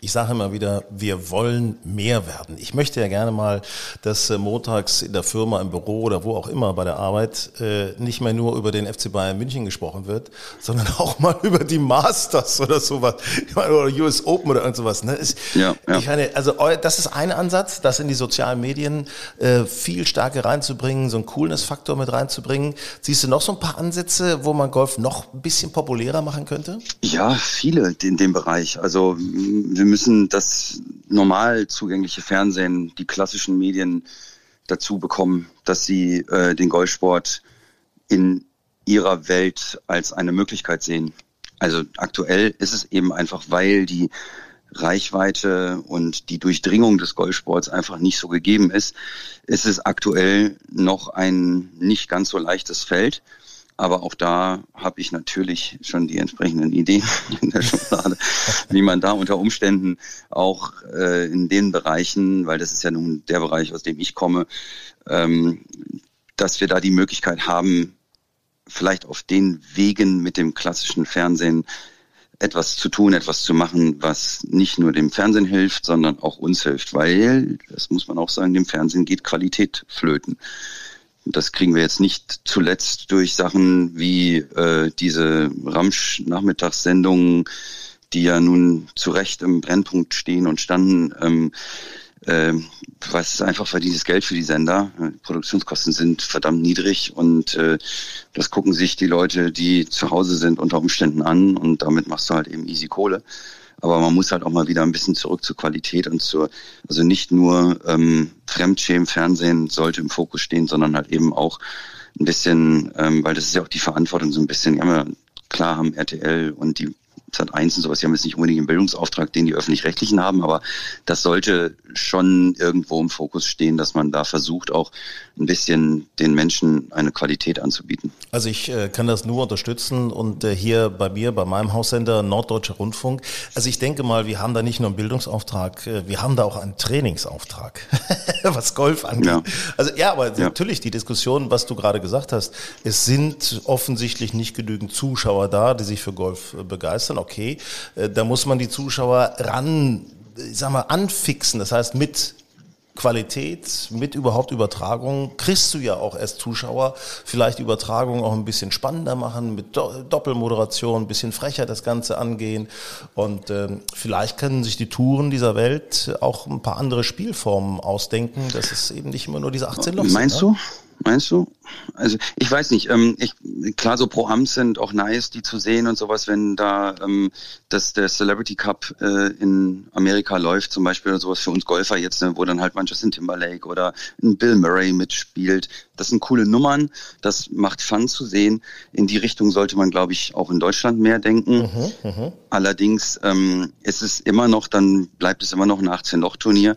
Ich sage immer wieder, wir wollen mehr werden. Ich möchte ja gerne mal, dass äh, montags in der Firma, im Büro oder wo auch immer bei der Arbeit äh, nicht mehr nur über den FC Bayern München gesprochen wird, sondern *laughs* auch mal über die Masters oder sowas. Ich meine, oder US Open oder irgend sowas. Ne? Ja, ja. Ich meine, also das ist ein Ansatz, das in die sozialen Medien äh, viel stärker reinzubringen, so einen Coolness-Faktor mit reinzubringen. Siehst du noch so ein paar Ansätze, wo man Golf noch ein bisschen populärer machen könnte? Ja, viele in dem Bereich. Also wir müssen das normal zugängliche Fernsehen, die klassischen Medien dazu bekommen, dass sie äh, den Golfsport in ihrer Welt als eine Möglichkeit sehen. Also aktuell ist es eben einfach, weil die Reichweite und die Durchdringung des Golfsports einfach nicht so gegeben ist, ist es aktuell noch ein nicht ganz so leichtes Feld. Aber auch da habe ich natürlich schon die entsprechenden Ideen *laughs* in der Schublade, wie man da unter Umständen auch äh, in den Bereichen, weil das ist ja nun der Bereich, aus dem ich komme, ähm, dass wir da die Möglichkeit haben, vielleicht auf den Wegen mit dem klassischen Fernsehen etwas zu tun, etwas zu machen, was nicht nur dem Fernsehen hilft, sondern auch uns hilft, weil, das muss man auch sagen, dem Fernsehen geht Qualität flöten. Das kriegen wir jetzt nicht zuletzt durch Sachen wie äh, diese Ramsch-Nachmittagssendungen, die ja nun zu Recht im Brennpunkt stehen und standen. Ähm, äh, was ist einfach verdientes Geld für die Sender. Produktionskosten sind verdammt niedrig und äh, das gucken sich die Leute, die zu Hause sind, unter Umständen an und damit machst du halt eben easy Kohle. Aber man muss halt auch mal wieder ein bisschen zurück zur Qualität und zur, also nicht nur ähm, Fremdschämen, Fernsehen sollte im Fokus stehen, sondern halt eben auch ein bisschen, ähm, weil das ist ja auch die Verantwortung so ein bisschen, ja, klar haben RTL und die Sat 1 und sowas, die haben jetzt nicht unbedingt einen Bildungsauftrag, den die öffentlich-rechtlichen haben, aber das sollte schon irgendwo im Fokus stehen, dass man da versucht, auch ein bisschen den Menschen eine Qualität anzubieten. Also ich äh, kann das nur unterstützen und äh, hier bei mir, bei meinem Haussender Norddeutscher Rundfunk, also ich denke mal, wir haben da nicht nur einen Bildungsauftrag, äh, wir haben da auch einen Trainingsauftrag, *laughs* was Golf angeht. Ja. Also ja, aber ja. natürlich die Diskussion, was du gerade gesagt hast, es sind offensichtlich nicht genügend Zuschauer da, die sich für Golf äh, begeistern okay, äh, da muss man die Zuschauer ran, ich sag mal, anfixen. Das heißt, mit Qualität, mit überhaupt Übertragung, kriegst du ja auch erst Zuschauer, vielleicht Übertragung auch ein bisschen spannender machen, mit Doppelmoderation, ein bisschen frecher das Ganze angehen. Und ähm, vielleicht können sich die Touren dieser Welt auch ein paar andere Spielformen ausdenken, dass es eben nicht immer nur diese 18 Loch sind. Meinst ne? du? Meinst du? Also ich weiß nicht. Ähm, ich, klar, so Pro Ams sind auch nice, die zu sehen und sowas, wenn da ähm, das der Celebrity Cup äh, in Amerika läuft, zum Beispiel oder sowas für uns Golfer jetzt, ne, wo dann halt manchmal Justin Timberlake oder ein Bill Murray mitspielt. Das sind coole Nummern. Das macht Fun zu sehen. In die Richtung sollte man, glaube ich, auch in Deutschland mehr denken. Mhm, mh. Allerdings ähm, ist es immer noch, dann bleibt es immer noch ein 18-Loch-Turnier.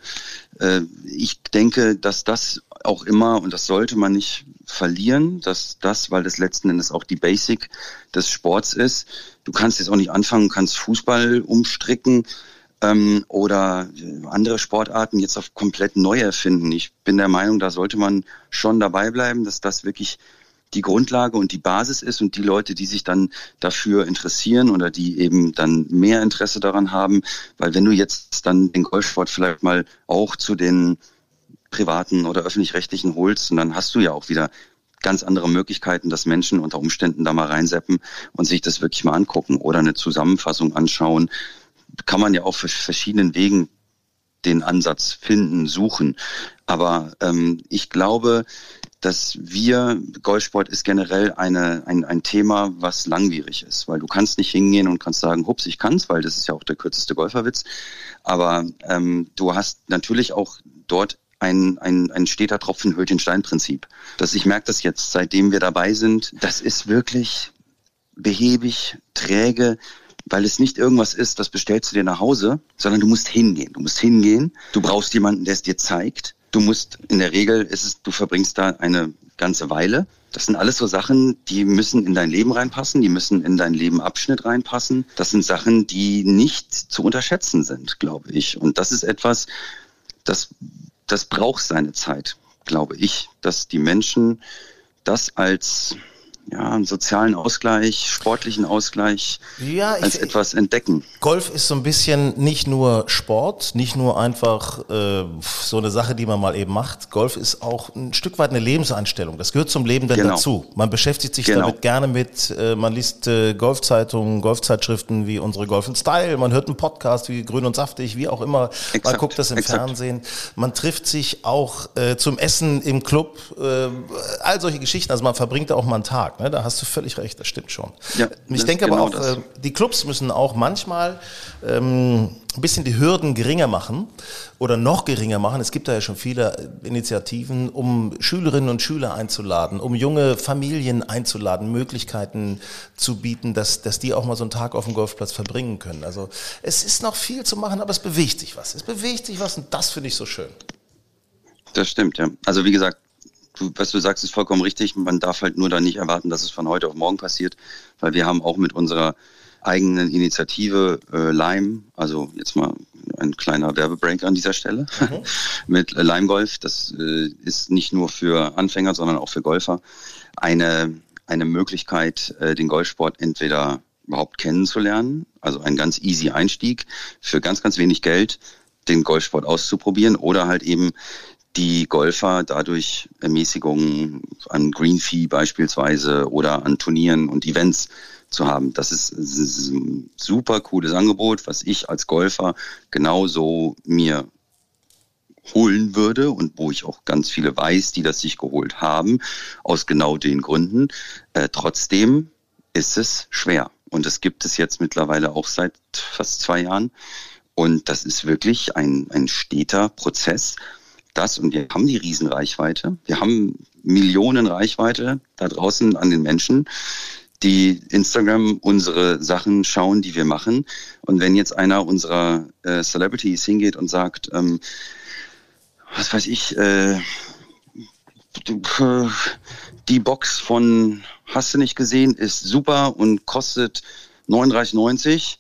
Äh, ich denke, dass das auch immer, und das sollte man nicht verlieren, dass das, weil das letzten Endes auch die Basic des Sports ist. Du kannst jetzt auch nicht anfangen, kannst Fußball umstricken ähm, oder andere Sportarten jetzt auf komplett neu erfinden. Ich bin der Meinung, da sollte man schon dabei bleiben, dass das wirklich die Grundlage und die Basis ist und die Leute, die sich dann dafür interessieren oder die eben dann mehr Interesse daran haben, weil wenn du jetzt dann den Golfsport vielleicht mal auch zu den privaten oder öffentlich-rechtlichen holst. Und dann hast du ja auch wieder ganz andere Möglichkeiten, dass Menschen unter Umständen da mal reinseppen und sich das wirklich mal angucken oder eine Zusammenfassung anschauen. Kann man ja auf verschiedenen Wegen den Ansatz finden, suchen. Aber ähm, ich glaube, dass wir, Golfsport ist generell eine, ein, ein Thema, was langwierig ist, weil du kannst nicht hingehen und kannst sagen, hups, ich kann's, weil das ist ja auch der kürzeste Golferwitz. Aber ähm, du hast natürlich auch dort ein, ein, ein steter Tropfen hüllt den Stein-Prinzip. Dass ich merke das jetzt, seitdem wir dabei sind, das ist wirklich behäbig, träge, weil es nicht irgendwas ist, das bestellst du dir nach Hause, sondern du musst hingehen. Du musst hingehen, du brauchst jemanden, der es dir zeigt. Du musst, in der Regel ist es, du verbringst da eine ganze Weile. Das sind alles so Sachen, die müssen in dein Leben reinpassen, die müssen in dein Lebenabschnitt reinpassen. Das sind Sachen, die nicht zu unterschätzen sind, glaube ich. Und das ist etwas, das das braucht seine Zeit, glaube ich, dass die Menschen das als ja, einen sozialen Ausgleich, sportlichen Ausgleich ja, als ich, etwas entdecken. Golf ist so ein bisschen nicht nur Sport, nicht nur einfach äh, so eine Sache, die man mal eben macht. Golf ist auch ein Stück weit eine Lebenseinstellung. Das gehört zum Leben dann genau. dazu. Man beschäftigt sich genau. damit gerne mit, äh, man liest äh, Golfzeitungen, Golfzeitschriften wie unsere Golf Style, man hört einen Podcast wie Grün und Saftig, wie auch immer. Exakt, man guckt das im exakt. Fernsehen. Man trifft sich auch äh, zum Essen im Club, äh, all solche Geschichten. Also man verbringt da auch mal einen Tag. Ne? Da hast du völlig recht, das stimmt schon. Ja, ich denke genau aber auch, äh, die Clubs müssen auch manchmal ähm, ein bisschen die Hürden geringer machen oder noch geringer machen. Es gibt da ja schon viele Initiativen, um Schülerinnen und Schüler einzuladen, um junge Familien einzuladen, Möglichkeiten zu bieten, dass, dass die auch mal so einen Tag auf dem Golfplatz verbringen können. Also es ist noch viel zu machen, aber es bewegt sich was. Es bewegt sich was und das finde ich so schön. Das stimmt, ja. Also wie gesagt, du, was du sagst, ist vollkommen richtig. Man darf halt nur dann nicht erwarten, dass es von heute auf morgen passiert, weil wir haben auch mit unserer eigenen Initiative äh, Lime, also jetzt mal ein kleiner Werbebreak an dieser Stelle, mhm. *laughs* mit äh, Lime Golf. Das äh, ist nicht nur für Anfänger, sondern auch für Golfer eine, eine Möglichkeit, äh, den Golfsport entweder überhaupt kennenzulernen, also ein ganz easy Einstieg für ganz, ganz wenig Geld, den Golfsport auszuprobieren oder halt eben die Golfer dadurch Ermäßigungen an Green Fee beispielsweise oder an Turnieren und Events zu haben. Das ist, das ein super cooles Angebot, was ich als Golfer genauso mir holen würde und wo ich auch ganz viele weiß, die das sich geholt haben, aus genau den Gründen. Äh, trotzdem ist es schwer. Und es gibt es jetzt mittlerweile auch seit fast zwei Jahren. Und das ist wirklich ein, ein steter Prozess, das und wir haben die Riesenreichweite. Wir haben Millionen Reichweite da draußen an den Menschen, die Instagram unsere Sachen schauen, die wir machen. Und wenn jetzt einer unserer äh, Celebrities hingeht und sagt, ähm, was weiß ich, äh, die Box von Hast du nicht gesehen ist super und kostet 39,90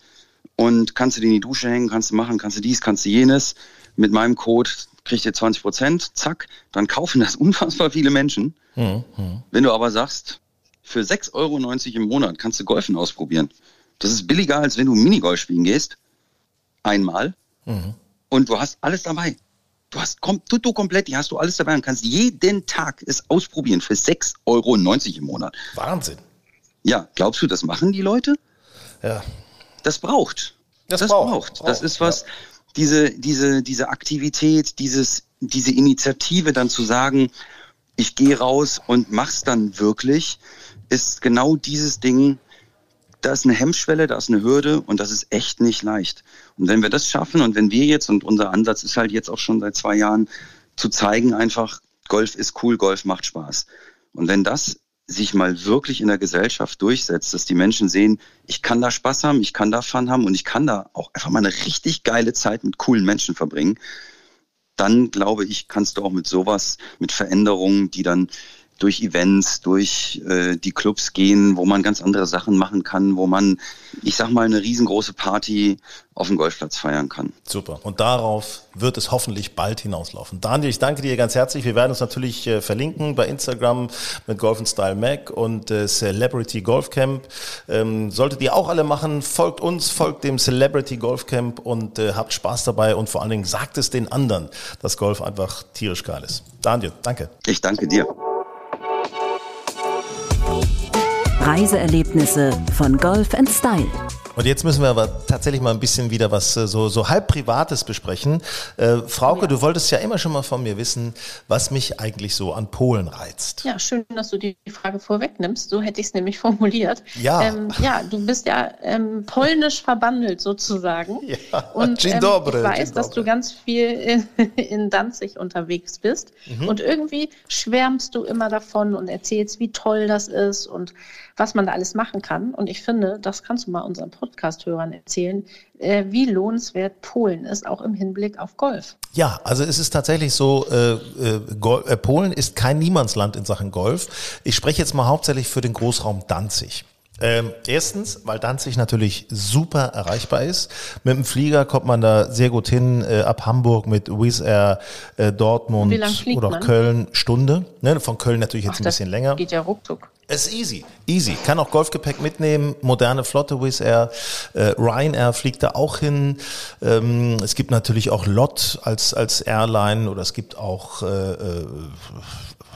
und kannst du die in die Dusche hängen, kannst du machen, kannst du dies, kannst du jenes. Mit meinem Code kriegt ihr 20 Prozent, zack, dann kaufen das *laughs* unfassbar viele Menschen. Mhm. Wenn du aber sagst, für 6,90 Euro im Monat kannst du Golfen ausprobieren. Das ist billiger, als wenn du Minigolf spielen gehst. Einmal. Mhm. Und du hast alles dabei. Du hast kom tutto komplett, die hast du alles dabei und kannst jeden Tag es ausprobieren für 6,90 Euro im Monat. Wahnsinn. Ja, glaubst du, das machen die Leute? Ja. Das braucht. Das, das braucht. braucht. Das ist was, ja diese, diese, diese Aktivität, dieses, diese Initiative dann zu sagen, ich gehe raus und mach's dann wirklich, ist genau dieses Ding, da ist eine Hemmschwelle, da ist eine Hürde und das ist echt nicht leicht. Und wenn wir das schaffen und wenn wir jetzt, und unser Ansatz ist halt jetzt auch schon seit zwei Jahren, zu zeigen einfach, Golf ist cool, Golf macht Spaß. Und wenn das sich mal wirklich in der Gesellschaft durchsetzt, dass die Menschen sehen, ich kann da Spaß haben, ich kann da Fun haben und ich kann da auch einfach mal eine richtig geile Zeit mit coolen Menschen verbringen, dann glaube ich, kannst du auch mit sowas, mit Veränderungen, die dann durch Events, durch äh, die Clubs gehen, wo man ganz andere Sachen machen kann, wo man, ich sag mal, eine riesengroße Party auf dem Golfplatz feiern kann. Super. Und darauf wird es hoffentlich bald hinauslaufen. Daniel, ich danke dir ganz herzlich. Wir werden uns natürlich äh, verlinken bei Instagram mit Golf Style Mac und äh, Celebrity Golf Camp. Ähm, solltet ihr auch alle machen, folgt uns, folgt dem Celebrity Golf Camp und äh, habt Spaß dabei und vor allen Dingen sagt es den anderen, dass Golf einfach tierisch geil ist. Daniel, danke. Ich danke dir. Reiseerlebnisse von Golf Style. Und jetzt müssen wir aber tatsächlich mal ein bisschen wieder was äh, so, so halb Privates besprechen. Äh, Frauke, ja. du wolltest ja immer schon mal von mir wissen, was mich eigentlich so an Polen reizt. Ja, schön, dass du die Frage vorwegnimmst. So hätte ich es nämlich *laughs* formuliert. Ja. Ähm, ja, du bist ja ähm, polnisch verbandelt sozusagen. Ja, und ähm, dobre, ich weiß, dass du ganz viel in, in Danzig unterwegs bist. Mhm. Und irgendwie schwärmst du immer davon und erzählst, wie toll das ist und was man da alles machen kann. Und ich finde, das kannst du mal unseren Podcast-Hörern erzählen, äh, wie lohnenswert Polen ist, auch im Hinblick auf Golf. Ja, also es ist tatsächlich so, äh, äh, Polen ist kein Niemandsland in Sachen Golf. Ich spreche jetzt mal hauptsächlich für den Großraum Danzig. Ähm, erstens, weil Danzig natürlich super erreichbar ist. Mit dem Flieger kommt man da sehr gut hin, äh, ab Hamburg mit Wizz Air, äh, Dortmund oder man? Köln, Stunde. Ne, von Köln natürlich jetzt Ach, ein bisschen länger. Geht ja ruckzuck. Es ist easy, easy. Kann auch Golfgepäck mitnehmen, moderne Flotte Wizz Air, äh, Ryanair fliegt da auch hin. Ähm, es gibt natürlich auch LOT als als Airline oder es gibt auch äh, äh,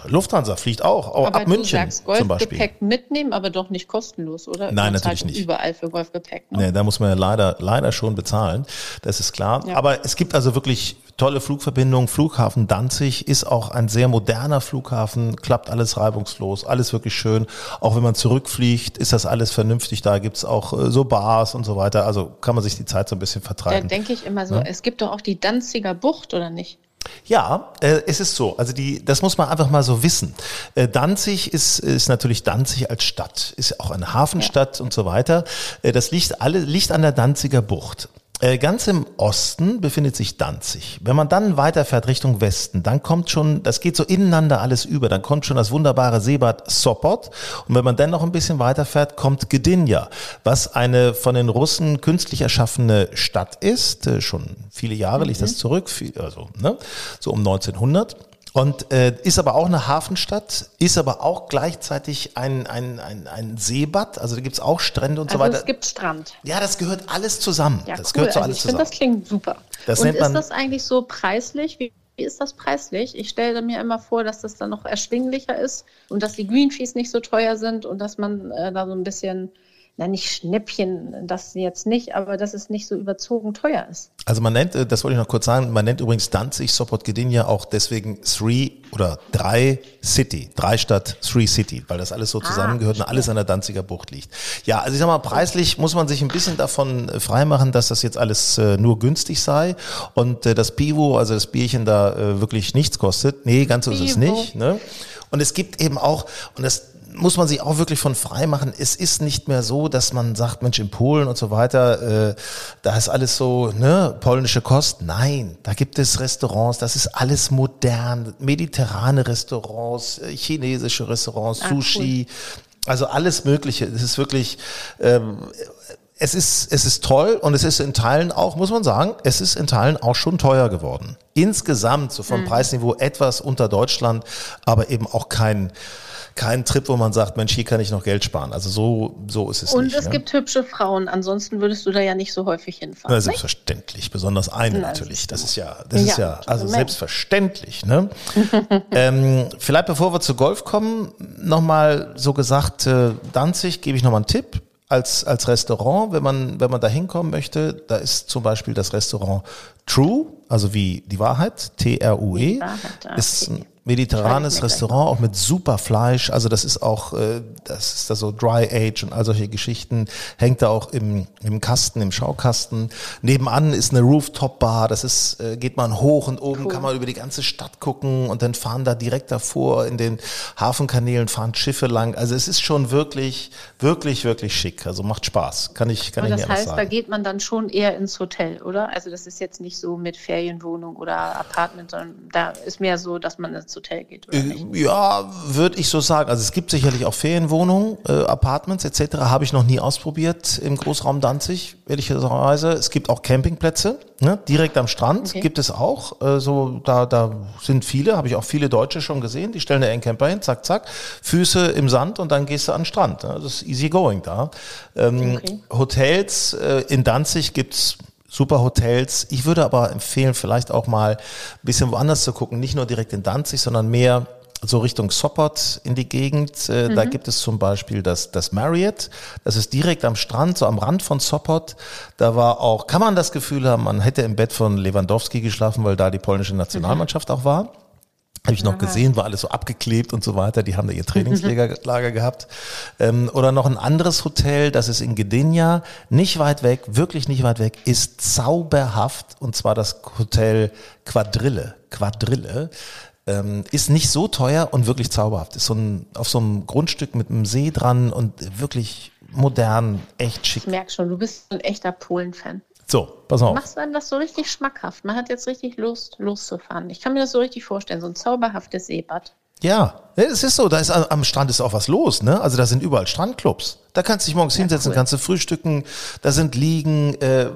Lufthansa fliegt auch, auch Aber ab München sagst zum Beispiel. Golfgepäck mitnehmen, aber doch nicht kostenlos, oder? Nein, Man natürlich nicht. Überall für Golfgepäck. Ne? Nee, da muss man ja leider, leider schon bezahlen. Das ist klar. Ja. Aber es gibt also wirklich tolle Flugverbindungen. Flughafen Danzig ist auch ein sehr moderner Flughafen, klappt alles reibungslos, alles wirklich schön. Auch wenn man zurückfliegt, ist das alles vernünftig. Da gibt's auch äh, so Bars und so weiter. Also kann man sich die Zeit so ein bisschen Da vertreiben. denke ich immer so, es gibt doch auch die Danziger Bucht, oder nicht? Ja, äh, es ist so. Also die, das muss man einfach mal so wissen. Äh, Danzig ist, ist natürlich Danzig als Stadt, ist auch eine Hafenstadt und so weiter. Äh, das liegt alle liegt an der Danziger Bucht. Äh, Ganz im Osten befindet sich Danzig. Wenn man dann weiterfährt Richtung Westen, dann kommt schon, das geht so ineinander alles über, dann kommt schon das wunderbare Seebad Sopot. Und wenn man dann noch ein bisschen weiterfährt, kommt Gdynia, was eine von den Russen künstlich erschaffene Stadt ist. Äh, Schon viele Jahre liegt das zurück, viel, also ne, so um 1900. Und äh, ist aber auch eine Hafenstadt, ist aber auch gleichzeitig ein, ein, ein, ein Seebad, also da gibt's auch Strände und so Also weiter. es gibt Strand. Ja, das gehört alles zusammen. Ja, das cool. gehört so also alles ich finde, zusammen. das klingt super. Das Und ist das eigentlich so preislich? Wie, wie ist das preislich? Ich stelle mir immer vor, dass das dann noch erschwinglicher ist und dass die Green Fees nicht so teuer sind und dass man äh, da so ein bisschen, na nicht Schnäppchen, das jetzt nicht, aber dass es nicht so überzogen teuer ist. Also man nennt, äh, das wollte ich noch kurz sagen, man nennt übrigens Danzig, Sopot, Gdynia auch deswegen Three oder Drei City, Drei Stadt, Three City, weil das alles so zusammengehört und alles an der Danziger Bucht liegt. Ja, also ich sag mal, preislich muss man sich ein bisschen davon äh, freimachen, dass das jetzt alles äh, nur günstig sei und das Pivo, also das Bierchen da wirklich nichts kostet. Nee, ganz so ist es nicht. Ne? Und es gibt eben auch, und das muss man sich auch wirklich von frei machen. Es ist nicht mehr so, dass man sagt, Mensch, in Polen und so weiter, äh, da ist alles so, ne, polnische Kost. Nein, da gibt es Restaurants, das ist alles modern, mediterrane Restaurants, äh, chinesische Restaurants, Ah, Sushi, also alles Mögliche. Es ist wirklich, ähm, es ist, es ist toll und es ist in Teilen auch, muss man sagen, es ist in Teilen auch schon teuer geworden. Insgesamt, so vom Preisniveau etwas unter Deutschland, aber eben auch kein, kein Trip, wo man sagt, Mensch, hier kann ich noch Geld sparen. Also so, so ist es Und nicht. es ne? gibt hübsche Frauen, ansonsten würdest du da ja nicht so häufig hinfahren. Na, selbstverständlich, besonders eine Na, natürlich. Das ist ja, das ist Ja, ja, also selbstverständlich. Ne? *laughs* ähm, vielleicht bevor wir zu Golf kommen, nochmal so gesagt, äh, Danzig gebe ich nochmal einen Tipp. Als, als Restaurant, wenn man, wenn man da hinkommen möchte, da ist zum Beispiel das Restaurant True, also wie die Wahrheit, T-R-U-E, ah, ist ein. Mediterranes Restaurant, auch mit super Fleisch. Also das ist auch, äh, das ist da so Dry Age und all solche Geschichten. Hängt da auch im, im Kasten, im Schaukasten. Nebenan ist eine Rooftop-Bar. Das ist, äh, geht man hoch und oben kann man über die ganze Stadt gucken und dann fahren da direkt davor in den Hafenkanälen fahren Schiffe lang. Also es ist schon wirklich, wirklich, wirklich schick. Also macht Spaß. Kann ich, kann Und ich das heißt, da sagen. geht man dann schon eher ins Hotel, oder? Also das ist jetzt nicht so mit Ferienwohnung oder Apartment, sondern da ist mehr so, dass man ins Hotel geht, oder nicht? Äh, Ja, würde ich so sagen. Also es gibt sicherlich auch Ferienwohnungen, äh, Apartments etc. Habe ich noch nie ausprobiert im Großraum Danzig, ehrlicherweise. Es gibt auch Campingplätze, ne? direkt am Strand Okay. gibt es auch. Äh, so da, da sind viele, habe ich auch viele Deutsche schon gesehen. Die stellen einen Camper hin, zack, zack, Füße im Sand und dann gehst du an den Strand. Ne? Das ist easy going da. Ähm, Okay. Hotels äh, in Danzig gibt's super Hotels. Ich würde aber empfehlen, vielleicht auch mal ein bisschen woanders zu gucken. Nicht nur direkt in Danzig, sondern mehr so Richtung Sopot in die Gegend. Äh, Da gibt es zum Beispiel das, das Marriott. Das ist direkt am Strand, so am Rand von Sopot. Da war auch, kann man das Gefühl haben, man hätte im Bett von Lewandowski geschlafen, weil da die polnische Nationalmannschaft auch war. Habe ich noch gesehen, war alles so abgeklebt und so weiter. Die haben da ihr Trainingslager *laughs* Lager gehabt. Ähm, oder noch ein anderes Hotel, das ist in Gdynia, nicht weit weg, wirklich nicht weit weg, ist zauberhaft. Und zwar das Hotel Quadrille. Quadrille. Ähm, ist nicht so teuer und wirklich zauberhaft. Ist so ein, auf so einem Grundstück mit einem See dran und wirklich modern, echt schick. Ich merke schon, du bist ein echter Polen-Fan. So, pass auf. Machst du einem das so richtig schmackhaft? Man hat jetzt richtig Lust, loszufahren. Ich kann mir das so richtig vorstellen, so ein zauberhaftes Seebad. Ja, Ja, es ist so, da ist am Strand ist auch was los, ne? Also da sind überall Strandclubs. Da kannst du dich morgens hinsetzen, cool. kannst du frühstücken, da sind Liegen, äh,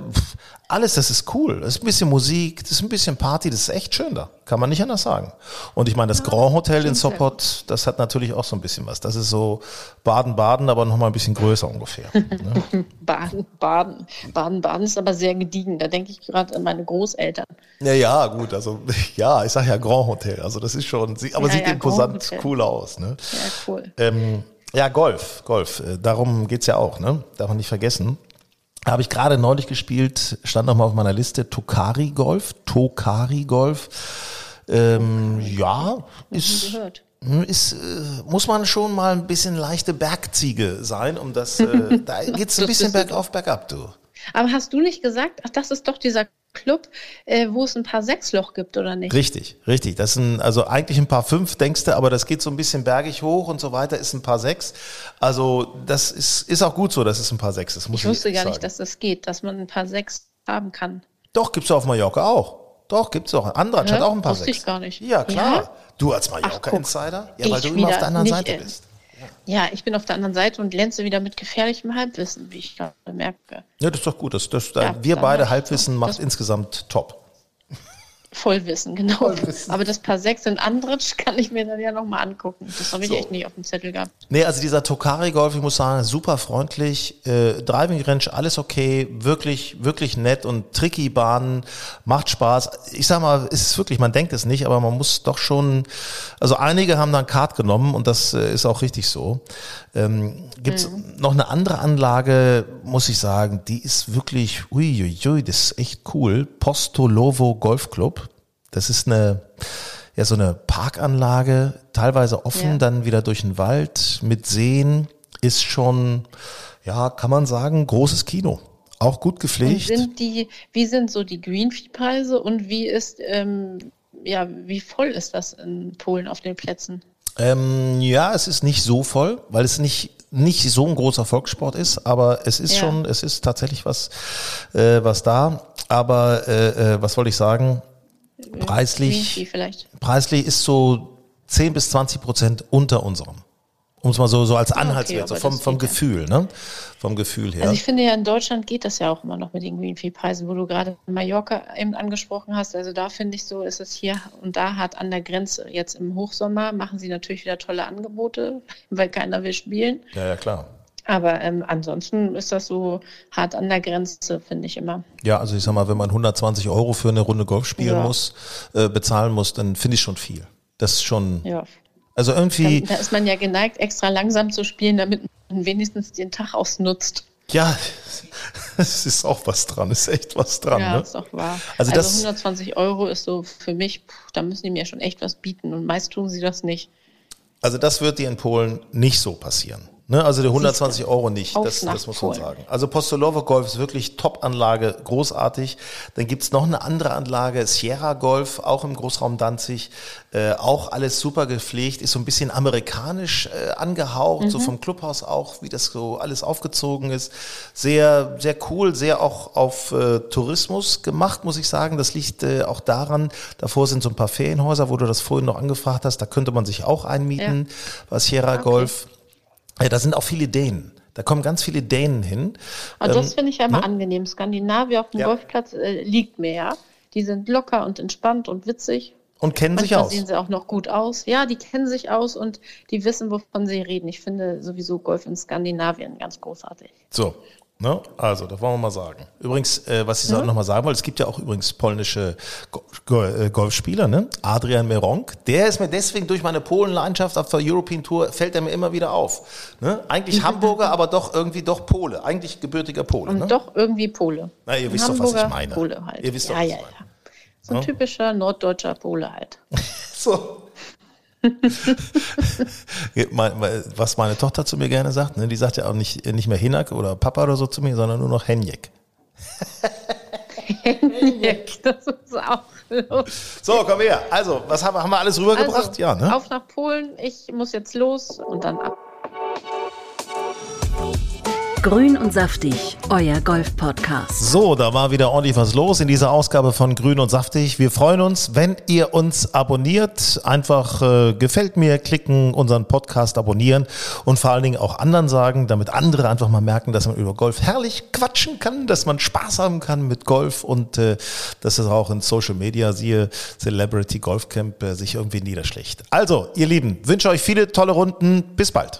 alles, das ist cool. Das ist ein bisschen Musik, das ist ein bisschen Party, das ist echt schön da. Kann man nicht anders sagen. Und ich meine, das Grand Hotel in Sopot, das hat natürlich auch so ein bisschen was. Das ist so Baden-Baden, aber noch mal ein bisschen größer ungefähr. Ne? *laughs* Baden, Baden. Baden, Baden ist aber sehr gediegen. Da denke ich gerade an meine Großeltern. Ja, ja, gut, also *laughs* ja, ich sag ja Grand Hotel, also das ist schon, aber Ja, sieht ja, imposant cool aus, ne? Ja, cool. Ähm, ja, Golf, Golf, äh, darum geht's ja auch, ne? Darf man nicht vergessen. Habe ich gerade neulich gespielt, stand noch mal auf meiner Liste, Tokari Golf, Tokari Golf. Ähm, ja, ist, Gehört. ist, äh, muss man schon mal ein bisschen leichte Bergziege sein, um das, äh, *laughs* da geht's ein bisschen bergauf, bergab, du. Aber hast du nicht gesagt, ach, das ist doch dieser Club, äh, wo es ein paar Sechsloch gibt, oder nicht? Richtig, richtig. Das sind also eigentlich ein paar fünf, denkst du, aber das geht so ein bisschen bergig hoch und so weiter, ist ein paar sechs. Also das ist, ist auch gut so, dass es ein paar sechs ist. Muss Ich wusste gar sagen. nicht, dass das geht, dass man ein paar Sechs haben kann. Doch, gibt's auf Mallorca auch. Doch, gibt's auch. Andratsch Hä? hat auch ein paar Wusste sechs. ich gar nicht. Ja, klar. Ja? Du als. Mallorca-Insider? Ja, weil Ich du immer auf der anderen Seite bist. Ja, ich bin auf der anderen Seite und glänze wieder mit gefährlichem Halbwissen, wie ich gerade merke. Ja, das ist doch gut. Das, das, Ja, wir beide Halbwissen macht insgesamt top. Vollwissen, genau. Aber das paar Sechs in Andritsch kann ich mir dann ja nochmal angucken. Das habe ich So. echt nicht auf dem Zettel gehabt. Nee, also dieser Tokari Golf, ich muss sagen, super freundlich, äh, Driving Range, alles okay, wirklich, wirklich nett und tricky Bahnen, macht Spaß. Ich sag mal, es ist wirklich, man denkt es nicht, aber man muss doch schon, also einige haben dann Kart genommen und das äh, ist auch richtig so. Ähm, gibt's noch eine andere Anlage, muss ich sagen, die ist wirklich, uiuiui, das ist echt cool. Postolovo Golf Club. Das ist eine, ja, so eine Parkanlage, teilweise offen, Ja. dann wieder durch den Wald mit Seen, ist schon, ja, kann man sagen, großes Kino. Auch gut Und gepflegt. sind die, wie sind so die Greenfee-Preise und wie ist, ähm, ja, wie voll ist das in Polen auf den Plätzen? Ähm, ja, es ist nicht so voll, weil es nicht nicht so ein großer Volkssport ist, aber es ist Ja. schon, es ist tatsächlich was, äh, was da. Aber äh, äh, was wollte ich sagen? Preislich, vielleicht. preislich ist so 10 bis 20 Prozent unter unserem. Um es mal so, so als Anhaltswert, so aber vom, vom geht ja. Gefühl, ne? Vom Gefühl her. Also ich finde ja, in Deutschland geht das ja auch immer noch mit den Greenfee-Preisen, wo du gerade Mallorca eben angesprochen hast. Also da finde ich so, ist es hier und da hart an der Grenze. Jetzt im Hochsommer machen sie natürlich wieder tolle Angebote, *laughs* weil keiner will spielen. ja, ja, klar. Aber ähm, ansonsten ist das so hart an der Grenze, finde ich immer. Ja, also ich sag mal, wenn man 120 Euro für eine Runde Golf spielen Ja. muss, äh, bezahlen muss, dann finde ich schon viel. Das ist schon, Ja. also irgendwie, Da ist man ja geneigt, extra langsam zu spielen, damit man wenigstens den Tag ausnutzt. ja, *laughs* es ist auch was dran, ist echt was dran. ja, ne? ist doch wahr. Also Also, das- 120 Euro ist so für mich, puh, da müssen die mir schon echt was bieten und meist tun sie das nicht. Also das wird dir in Polen nicht so passieren. Ne? Also die 120 Euro nicht, das, das muss man sagen. Also Postolowo Golf ist wirklich Top-Anlage, großartig. Dann gibt's noch eine andere Anlage, Sierra Golf, auch im Großraum Danzig. Äh, auch alles super gepflegt, ist so ein bisschen amerikanisch äh, angehaucht, Mhm. so vom Clubhaus auch, wie das so alles aufgezogen ist. Sehr, sehr cool, sehr auch auf äh, Tourismus gemacht, muss ich sagen. Das liegt äh, auch daran, davor sind so ein paar Ferienhäuser, wo du das vorhin noch angefragt hast, da könnte man sich auch einmieten bei Sierra Golf. Ja, da sind auch viele Dänen. Da kommen ganz viele Dänen hin. Aber das Ähm, finde ich ja immer ne? angenehm. Skandinavier auf dem Ja. Golfplatz äh, liegt mir ja. Die sind locker und entspannt und witzig. Und kennen sich Manchmal aus. sehen sie auch noch gut aus. Ja, die kennen sich aus und die wissen, wovon sie reden. Ich finde sowieso Golf in Skandinavien ganz großartig. So, ne? Also, das wollen wir mal sagen. Übrigens, äh, was ich mhm. noch mal sagen wollte, es gibt ja auch übrigens polnische äh, Golfspieler, ne? Adrian Meronk, der ist mir deswegen durch meine Polen-Leidenschaft auf der European Tour, fällt er mir immer wieder auf. Ne? Eigentlich Hamburger, aber doch irgendwie doch Pole. Eigentlich gebürtiger Pole, Und ne? doch irgendwie Pole. Na, ihr wisst doch, was ich Hamburger meine. Pole halt. Ihr wisst doch, ja, was ich ja, meine. ja. So ein typischer norddeutscher Pole halt. *laughs* So. *laughs* Was meine Tochter zu mir gerne sagt, ne, die sagt ja auch nicht, nicht mehr Hinak oder Papa oder so zu mir, sondern nur noch Henjek. das ist auch lustig. So, komm her. Also, was haben wir, haben wir alles rübergebracht? Also, ja, ne? Auf nach Polen. Ich muss jetzt los und dann ab. Grün und saftig, euer Golf-Podcast. So, da war wieder ordentlich was los in dieser Ausgabe von Grün und Saftig. Wir freuen uns, wenn ihr uns abonniert. Einfach äh, gefällt mir, klicken, unseren Podcast abonnieren und vor allen Dingen auch anderen sagen, damit andere einfach mal merken, dass man über Golf herrlich quatschen kann, dass man Spaß haben kann mit Golf und äh, dass es auch in Social Media, siehe Celebrity Golf Camp, äh, sich irgendwie niederschlägt. Also, ihr Lieben, wünsche euch viele tolle Runden. Bis bald.